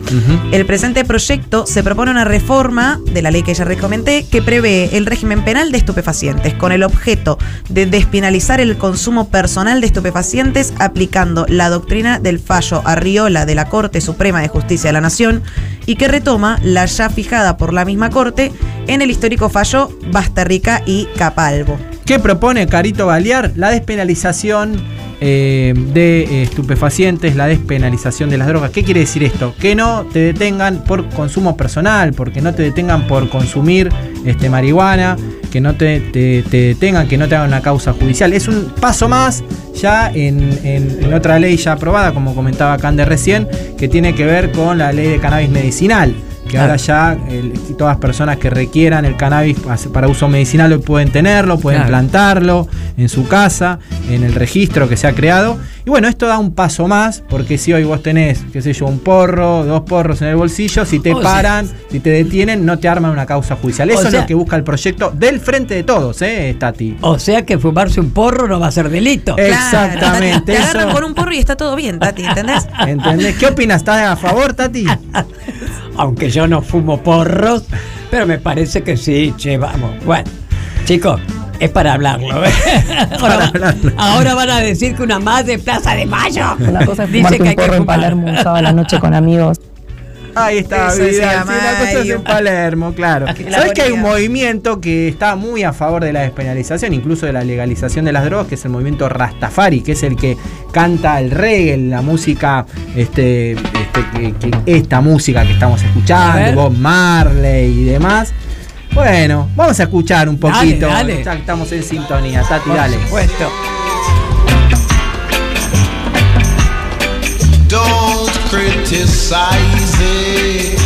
S4: El presente proyecto se propone una reforma de la ley que ya recomendé que prevé el régimen penal de estupefacientes con el objeto de despenalizar el consumo personal de estupefacientes aplicando la doctrina del fallo Arriola de la Corte Suprema de Justicia de la Nación y que retoma la ya fijada por la misma Corte en el histórico fallo Basterrica y Capalvo.
S1: ¿Qué propone Carito Balear? La despenalización eh, de eh, estupefacientes, la despenalización de las drogas. ¿Qué quiere decir esto? Que no te detengan por consumo personal, porque no te detengan por consumir este, marihuana, que no te, te- te detengan, que no te hagan una causa judicial. Es un paso más ya en, en- en otra ley ya aprobada, como comentaba Cande recién, que tiene que ver con la ley de cannabis medicinal que ahora ya el- todas personas que requieran el cannabis pa- para uso medicinal pueden tenerlo, pueden
S2: Claro.
S1: plantarlo en su casa, en el registro que se ha creado. Y bueno, esto da un paso más, porque si hoy vos tenés, qué sé yo, un porro, dos porros en el bolsillo, si te
S2: O sea-
S1: paran, si te detienen, no te arman una causa judicial. Eso es lo que busca el proyecto del frente de todos, ¿eh, Tati?
S2: O sea que fumarse un porro no va a ser delito.
S1: Exactamente.
S4: Te agarran con un porro y está todo bien, Tati, ¿entendés?
S1: ¿Entendés? ¿Qué opinas? ¿Estás a favor, Tati?
S2: Aunque yo no fumo porros, pero me parece que sí, che, vamos. Bueno, chicos, es para hablarlo. ¿eh? Ahora, ahora van a decir que una más de Plaza de Mayo.
S25: Una cosa es
S2: dice que hay que
S25: en. Palermo un sábado a la noche con amigos.
S1: Ahí está,
S25: Eso
S1: Vidal. Sí, la cosa es
S25: Mario.
S1: en Palermo, claro.
S25: La
S1: ¿Sabes que hay un movimiento que está muy a favor de la despenalización, incluso de la legalización de las drogas, que es el movimiento Rastafari, que es el que canta el reggae, la música, este, este, que- que- esta música que estamos escuchando. Bob Marley y demás. Bueno, vamos a escuchar un
S2: Dale,
S1: poquito.
S2: dale.
S1: Ya que estamos en sintonía, Tati,
S2: Por
S1: dale.
S2: supuesto.
S26: Don't criticize it.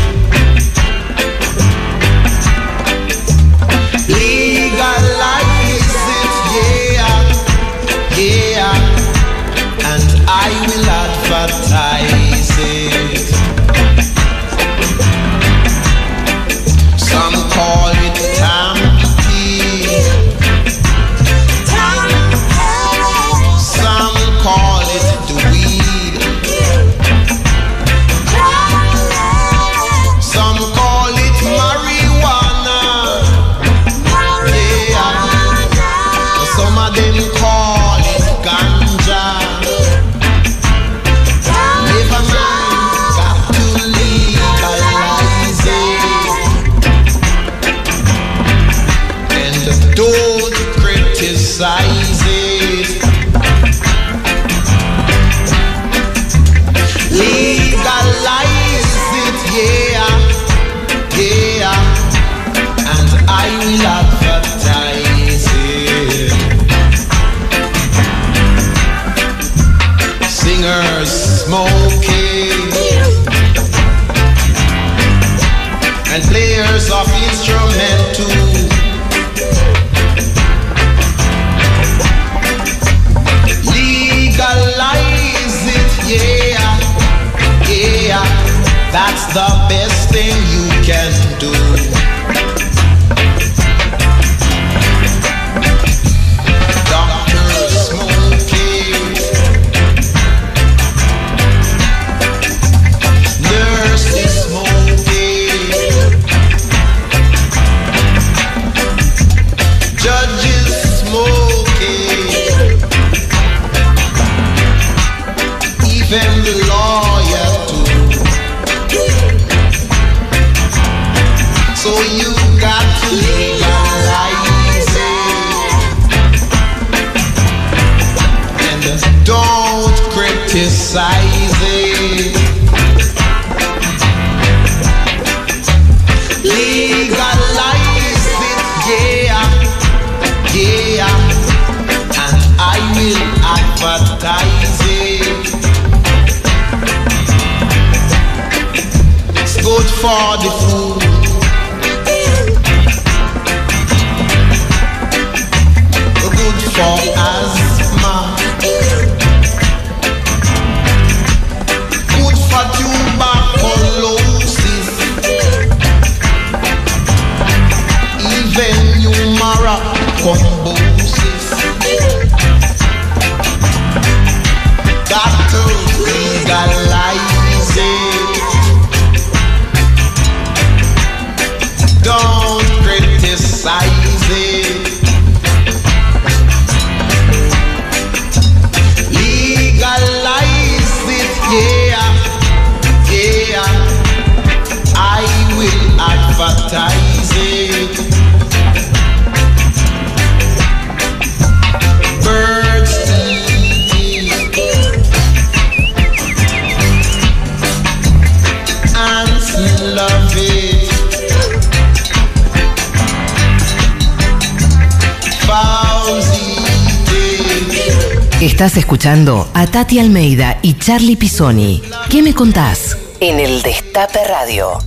S3: Escuchando a Tati Almeida y Charlie Pisoni. ¿Qué me contás? En el Destape Radio.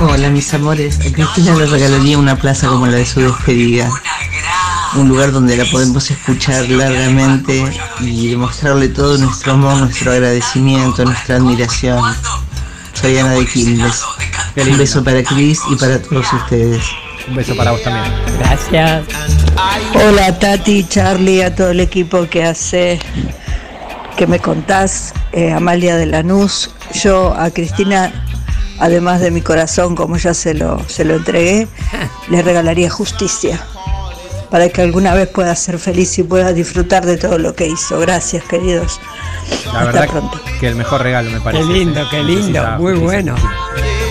S27: Hola mis amores, a Cristina le regalaría una plaza como la de su despedida. Un lugar donde la podemos escuchar largamente y demostrarle todo nuestro amor, nuestro agradecimiento, nuestra admiración. Soy Ana de Quilmes. Un beso para Cris y para todos ustedes.
S1: Un beso para vos también.
S2: Gracias.
S28: Hola Tati, Charlie, a todo el equipo que hace, que me contás, eh, Amalia de Lanús. Yo a Cristina, además de mi corazón, como ya se lo, se lo entregué, le regalaría justicia para que alguna vez pueda ser feliz y pueda disfrutar de todo lo que hizo. Gracias, queridos.
S1: La
S28: Hasta
S1: verdad
S28: pronto.
S1: que el mejor regalo me parece.
S2: Qué lindo, qué lindo, muy
S1: justicia.
S2: bueno.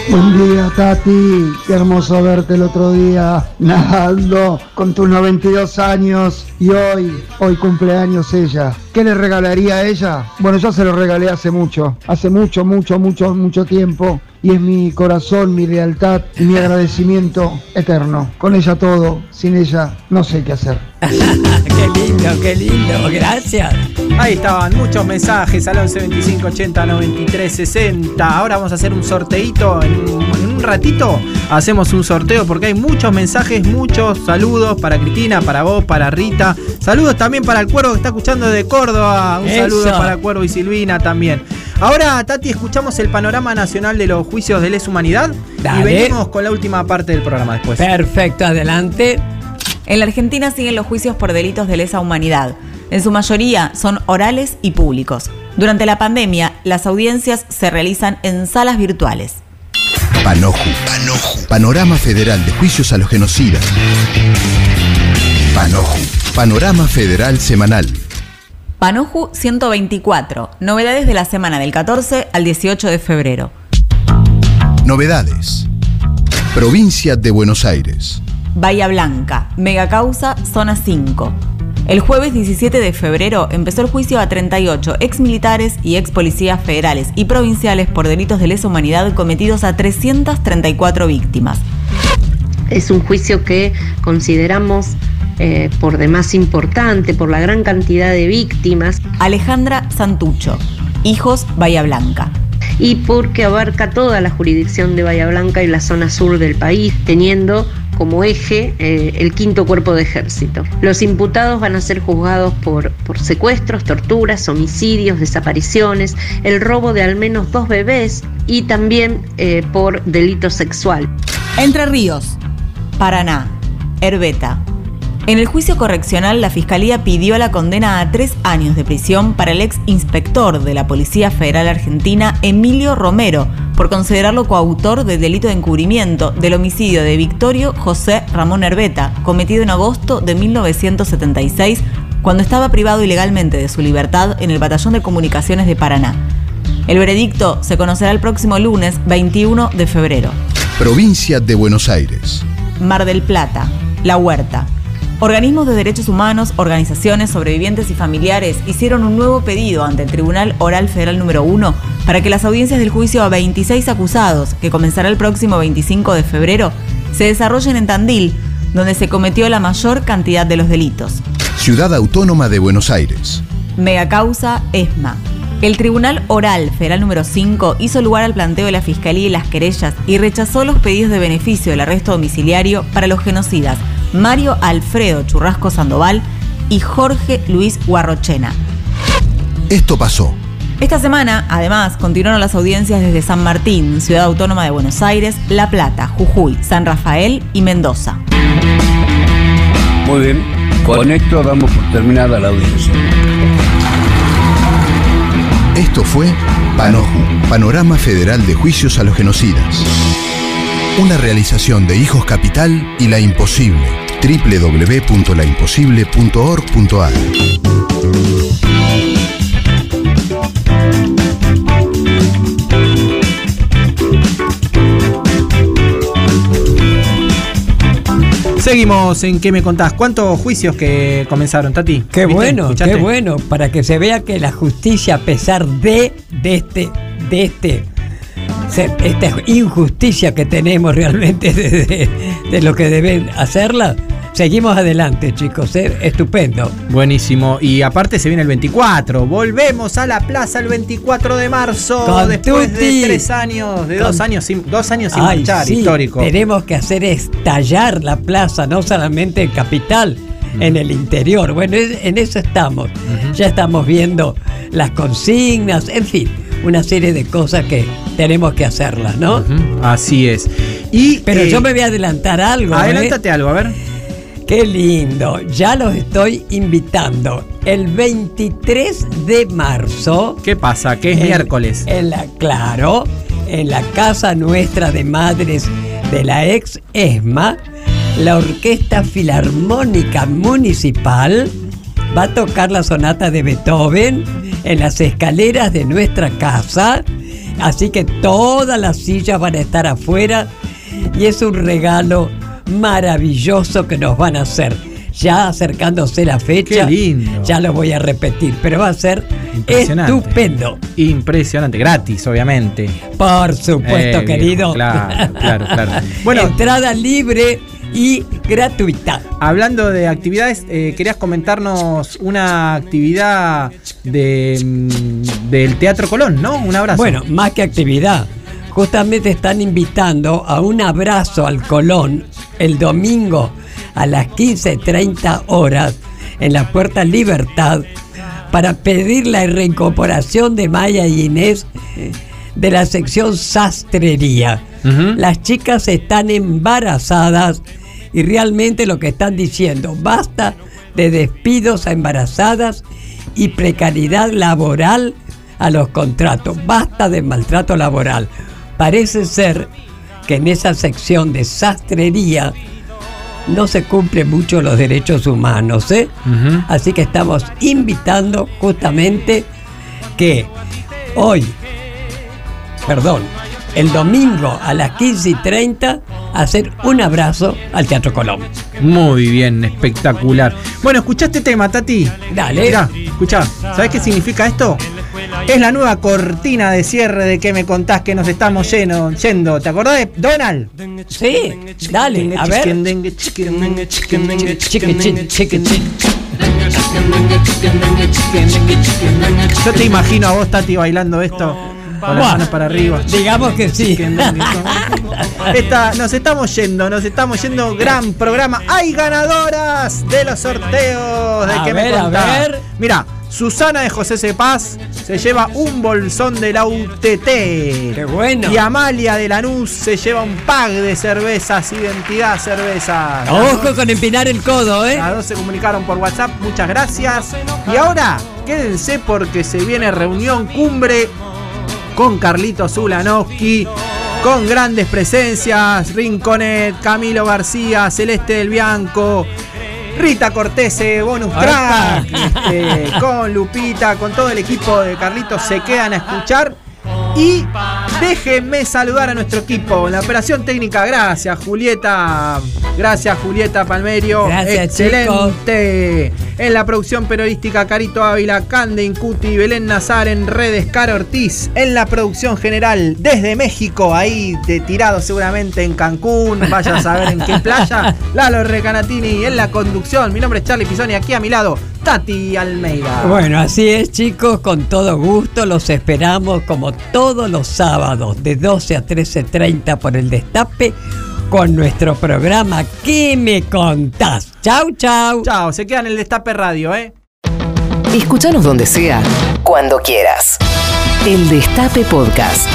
S15: Buen día, Tati. Qué hermoso verte el otro día nadando con tus 92 años y hoy, hoy cumpleaños ella. ¿Qué le regalaría a ella? Bueno, yo se lo regalé hace mucho, hace mucho, mucho, mucho, mucho tiempo y es mi corazón, mi lealtad y mi agradecimiento eterno. Con ella todo, sin ella no sé qué hacer.
S2: qué lindo, qué lindo. Gracias.
S1: Ahí estaban muchos mensajes al 11 25 80 93 60. Ahora vamos a hacer un sorteito en un, ratito. Hacemos un sorteo porque hay muchos mensajes, muchos saludos para Cristina, para vos, para Rita. Saludos también para el cuervo que está escuchando de Córdoba. Un
S2: Eso.
S1: saludo para Cuervo y Silvina también. Ahora, Tati, escuchamos el panorama nacional de los juicios de lesa humanidad
S2: Dale.
S1: y venimos con la última parte del programa después.
S2: Perfecto, adelante.
S29: En la Argentina siguen los juicios por delitos de lesa humanidad. En su mayoría son orales y públicos. Durante la pandemia, las audiencias se realizan en salas virtuales.
S21: Panoju. Panoju. Panorama Federal de Juicios a los Genocidas. Panoju. Panorama Federal Semanal.
S29: Panoju 124. Novedades de la semana del 14 al 18 de febrero.
S21: Novedades. Provincia de Buenos Aires.
S29: Bahía Blanca, Megacausa, Zona 5. El jueves 17 de febrero empezó el juicio a 38 ex militares y ex policías federales y provinciales por delitos de lesa humanidad cometidos a 334 víctimas.
S30: Es un juicio que consideramos eh, por demás importante, por la gran cantidad de víctimas.
S29: Alejandra Santucho, hijos Bahía Blanca.
S30: Y porque abarca toda la jurisdicción de Bahía Blanca y la zona sur del país, teniendo como eje eh, el quinto cuerpo de ejército. Los imputados van a ser juzgados por, por secuestros, torturas, homicidios, desapariciones, el robo de al menos dos bebés y también eh, por delito sexual.
S29: Entre Ríos, Paraná, Herbeta. En el juicio correccional, la Fiscalía pidió la condena a tres años de prisión para el ex inspector de la Policía Federal Argentina, Emilio Romero, por considerarlo coautor del delito de encubrimiento del homicidio de Victorio José Ramón Herbeta, cometido en agosto de 1976, cuando estaba privado ilegalmente de su libertad en el Batallón de Comunicaciones de Paraná. El veredicto se conocerá el próximo lunes 21 de febrero.
S21: Provincia de Buenos Aires.
S29: Mar del Plata, La Huerta. Organismos de derechos humanos, organizaciones, sobrevivientes y familiares hicieron un nuevo pedido ante el Tribunal Oral Federal número 1 para que las audiencias del juicio a 26 acusados, que comenzará el próximo 25 de febrero, se desarrollen en Tandil, donde se cometió la mayor cantidad de los delitos.
S21: Ciudad Autónoma de Buenos Aires.
S29: Megacausa ESMA. El Tribunal Oral Federal número 5 hizo lugar al planteo de la Fiscalía y las querellas y rechazó los pedidos de beneficio del arresto domiciliario para los genocidas Mario Alfredo Churrasco Sandoval y Jorge Luis Guarrochena.
S21: Esto pasó.
S29: Esta semana, además, continuaron las audiencias desde San Martín, Ciudad Autónoma de Buenos Aires, La Plata, Jujuy, San Rafael y Mendoza.
S31: Muy bien, con esto damos por terminada la audiencia.
S21: Esto fue Panoju, Panorama Federal de Juicios a los Genocidas. Una realización de Hijos Capital y La Imposible. www.laimposible.org.ar
S1: Seguimos en ¿Qué me contás? ¿Cuántos juicios que comenzaron, Tati?
S2: Qué
S1: ¿Viste?
S2: bueno,
S1: ¿Escuchaste?
S2: qué bueno, para que se vea que la justicia, a pesar de, de este, de este, esta injusticia que tenemos realmente de, de- de lo que deben hacerla, seguimos adelante, chicos. ¿eh? Estupendo.
S1: Buenísimo. Y aparte se viene el 24. Volvemos a la plaza el 24 de marzo.
S2: Con
S1: después
S2: tutti.
S1: de tres años, de
S2: Con-
S1: dos años sin, dos años sin
S2: Ay,
S1: marchar,
S2: sí,
S1: histórico.
S2: Tenemos que hacer estallar la plaza, no solamente en capital, en el interior. Bueno, en eso estamos. Ya estamos viendo las consignas, en fin, una serie de cosas que tenemos que hacerlas, ¿no?
S1: Así es. Y,
S2: Pero
S1: eh,
S2: yo me voy a adelantar algo. ¿eh?
S1: Adelántate algo, a ver.
S2: Qué lindo. Ya los estoy invitando. El 23 de marzo.
S1: ¿Qué pasa? Que es
S2: en-
S1: miércoles.
S2: En la, claro, en la casa nuestra de madres de la ex ESMA, la Orquesta Filarmónica Municipal va a tocar la sonata de Beethoven en las escaleras de nuestra casa. Así que todas las sillas van a estar afuera y es un regalo maravilloso que nos van a hacer. Ya acercándose la fecha,
S1: Qué lindo.
S2: ya lo voy a repetir, pero va a ser
S1: Impresionante.
S2: estupendo.
S1: Impresionante, gratis, obviamente.
S2: Por supuesto,
S1: Eh,
S2: querido.
S1: claro, claro, claro.
S2: Bueno, entrada libre y gratuita.
S1: Hablando de actividades, eh, querías comentarnos una actividad de, mm, del Teatro Colón, ¿no? Un abrazo.
S2: Bueno, más que actividad. Justamente están invitando a un abrazo al Colón el domingo a las 15.30 horas en la Puerta Libertad para pedir la reincorporación de Maya y Inés eh, de la sección sastrería. Las chicas están embarazadas y realmente lo que están diciendo, basta de despidos a embarazadas y precariedad laboral a los contratos, basta de maltrato laboral. Parece ser que en esa sección de sastrería no se cumplen mucho los derechos humanos, ¿eh? Así que estamos invitando justamente que hoy, perdón, el domingo a las 15 y 30, hacer un abrazo al Teatro Colón.
S1: Muy bien, espectacular. Bueno, ¿escuchaste tema, Tati?
S2: Dale.
S1: Mirá, escuchá. ¿Sabés qué significa esto? Es la nueva cortina de cierre de que me contás que nos estamos lleno, yendo. ¿Te acordás de Donald?
S2: Sí, dale, a ver.
S1: Yo te imagino a vos, Tati, bailando esto para arriba.
S2: Digamos que sí.
S1: Esta- nos estamos yendo, nos estamos yendo. Gran programa. Hay ganadoras de los sorteos de
S2: A
S1: que me
S2: ver, a ver.
S1: Mira, Susana de José Cepaz se lleva un bolsón de la UTT. Qué
S2: bueno.
S1: Y Amalia de Lanús se lleva un pack de cervezas, identidad cervezas.
S2: Ojo con empinar el codo, ¿eh?
S1: Las dos se comunicaron por WhatsApp, muchas gracias. Y ahora, quédense porque se viene reunión cumbre con Carlito Zulanowski, con grandes presencias, Rinconet, Camilo García, Celeste del Bianco, Rita Cortese, bonus track, este, con Lupita, con todo el equipo de Carlitos se quedan a escuchar. Y déjenme saludar a nuestro equipo. La operación técnica, gracias Julieta. Gracias Julieta Palmerio.
S2: Gracias,
S1: Excelente. En la producción periodística, Carito Ávila, Cande Incuti, Belén Nazar en redes, Cara Ortiz. En la producción general, desde México, ahí de tirado seguramente en Cancún. Vaya a saber en qué playa. Lalo Recanatini en la conducción. Mi nombre es Charlie Pisoni, aquí a mi lado, Tati Almeida.
S2: Bueno, así es, chicos, con todo gusto los esperamos como todos los sábados de 12 a 13.30 por el Destape con nuestro programa ¿Qué me contás? Chau, chau.
S1: Chao, se queda en el Destape Radio, ¿eh?
S3: Escúchanos donde sea, cuando quieras. El Destape Podcast.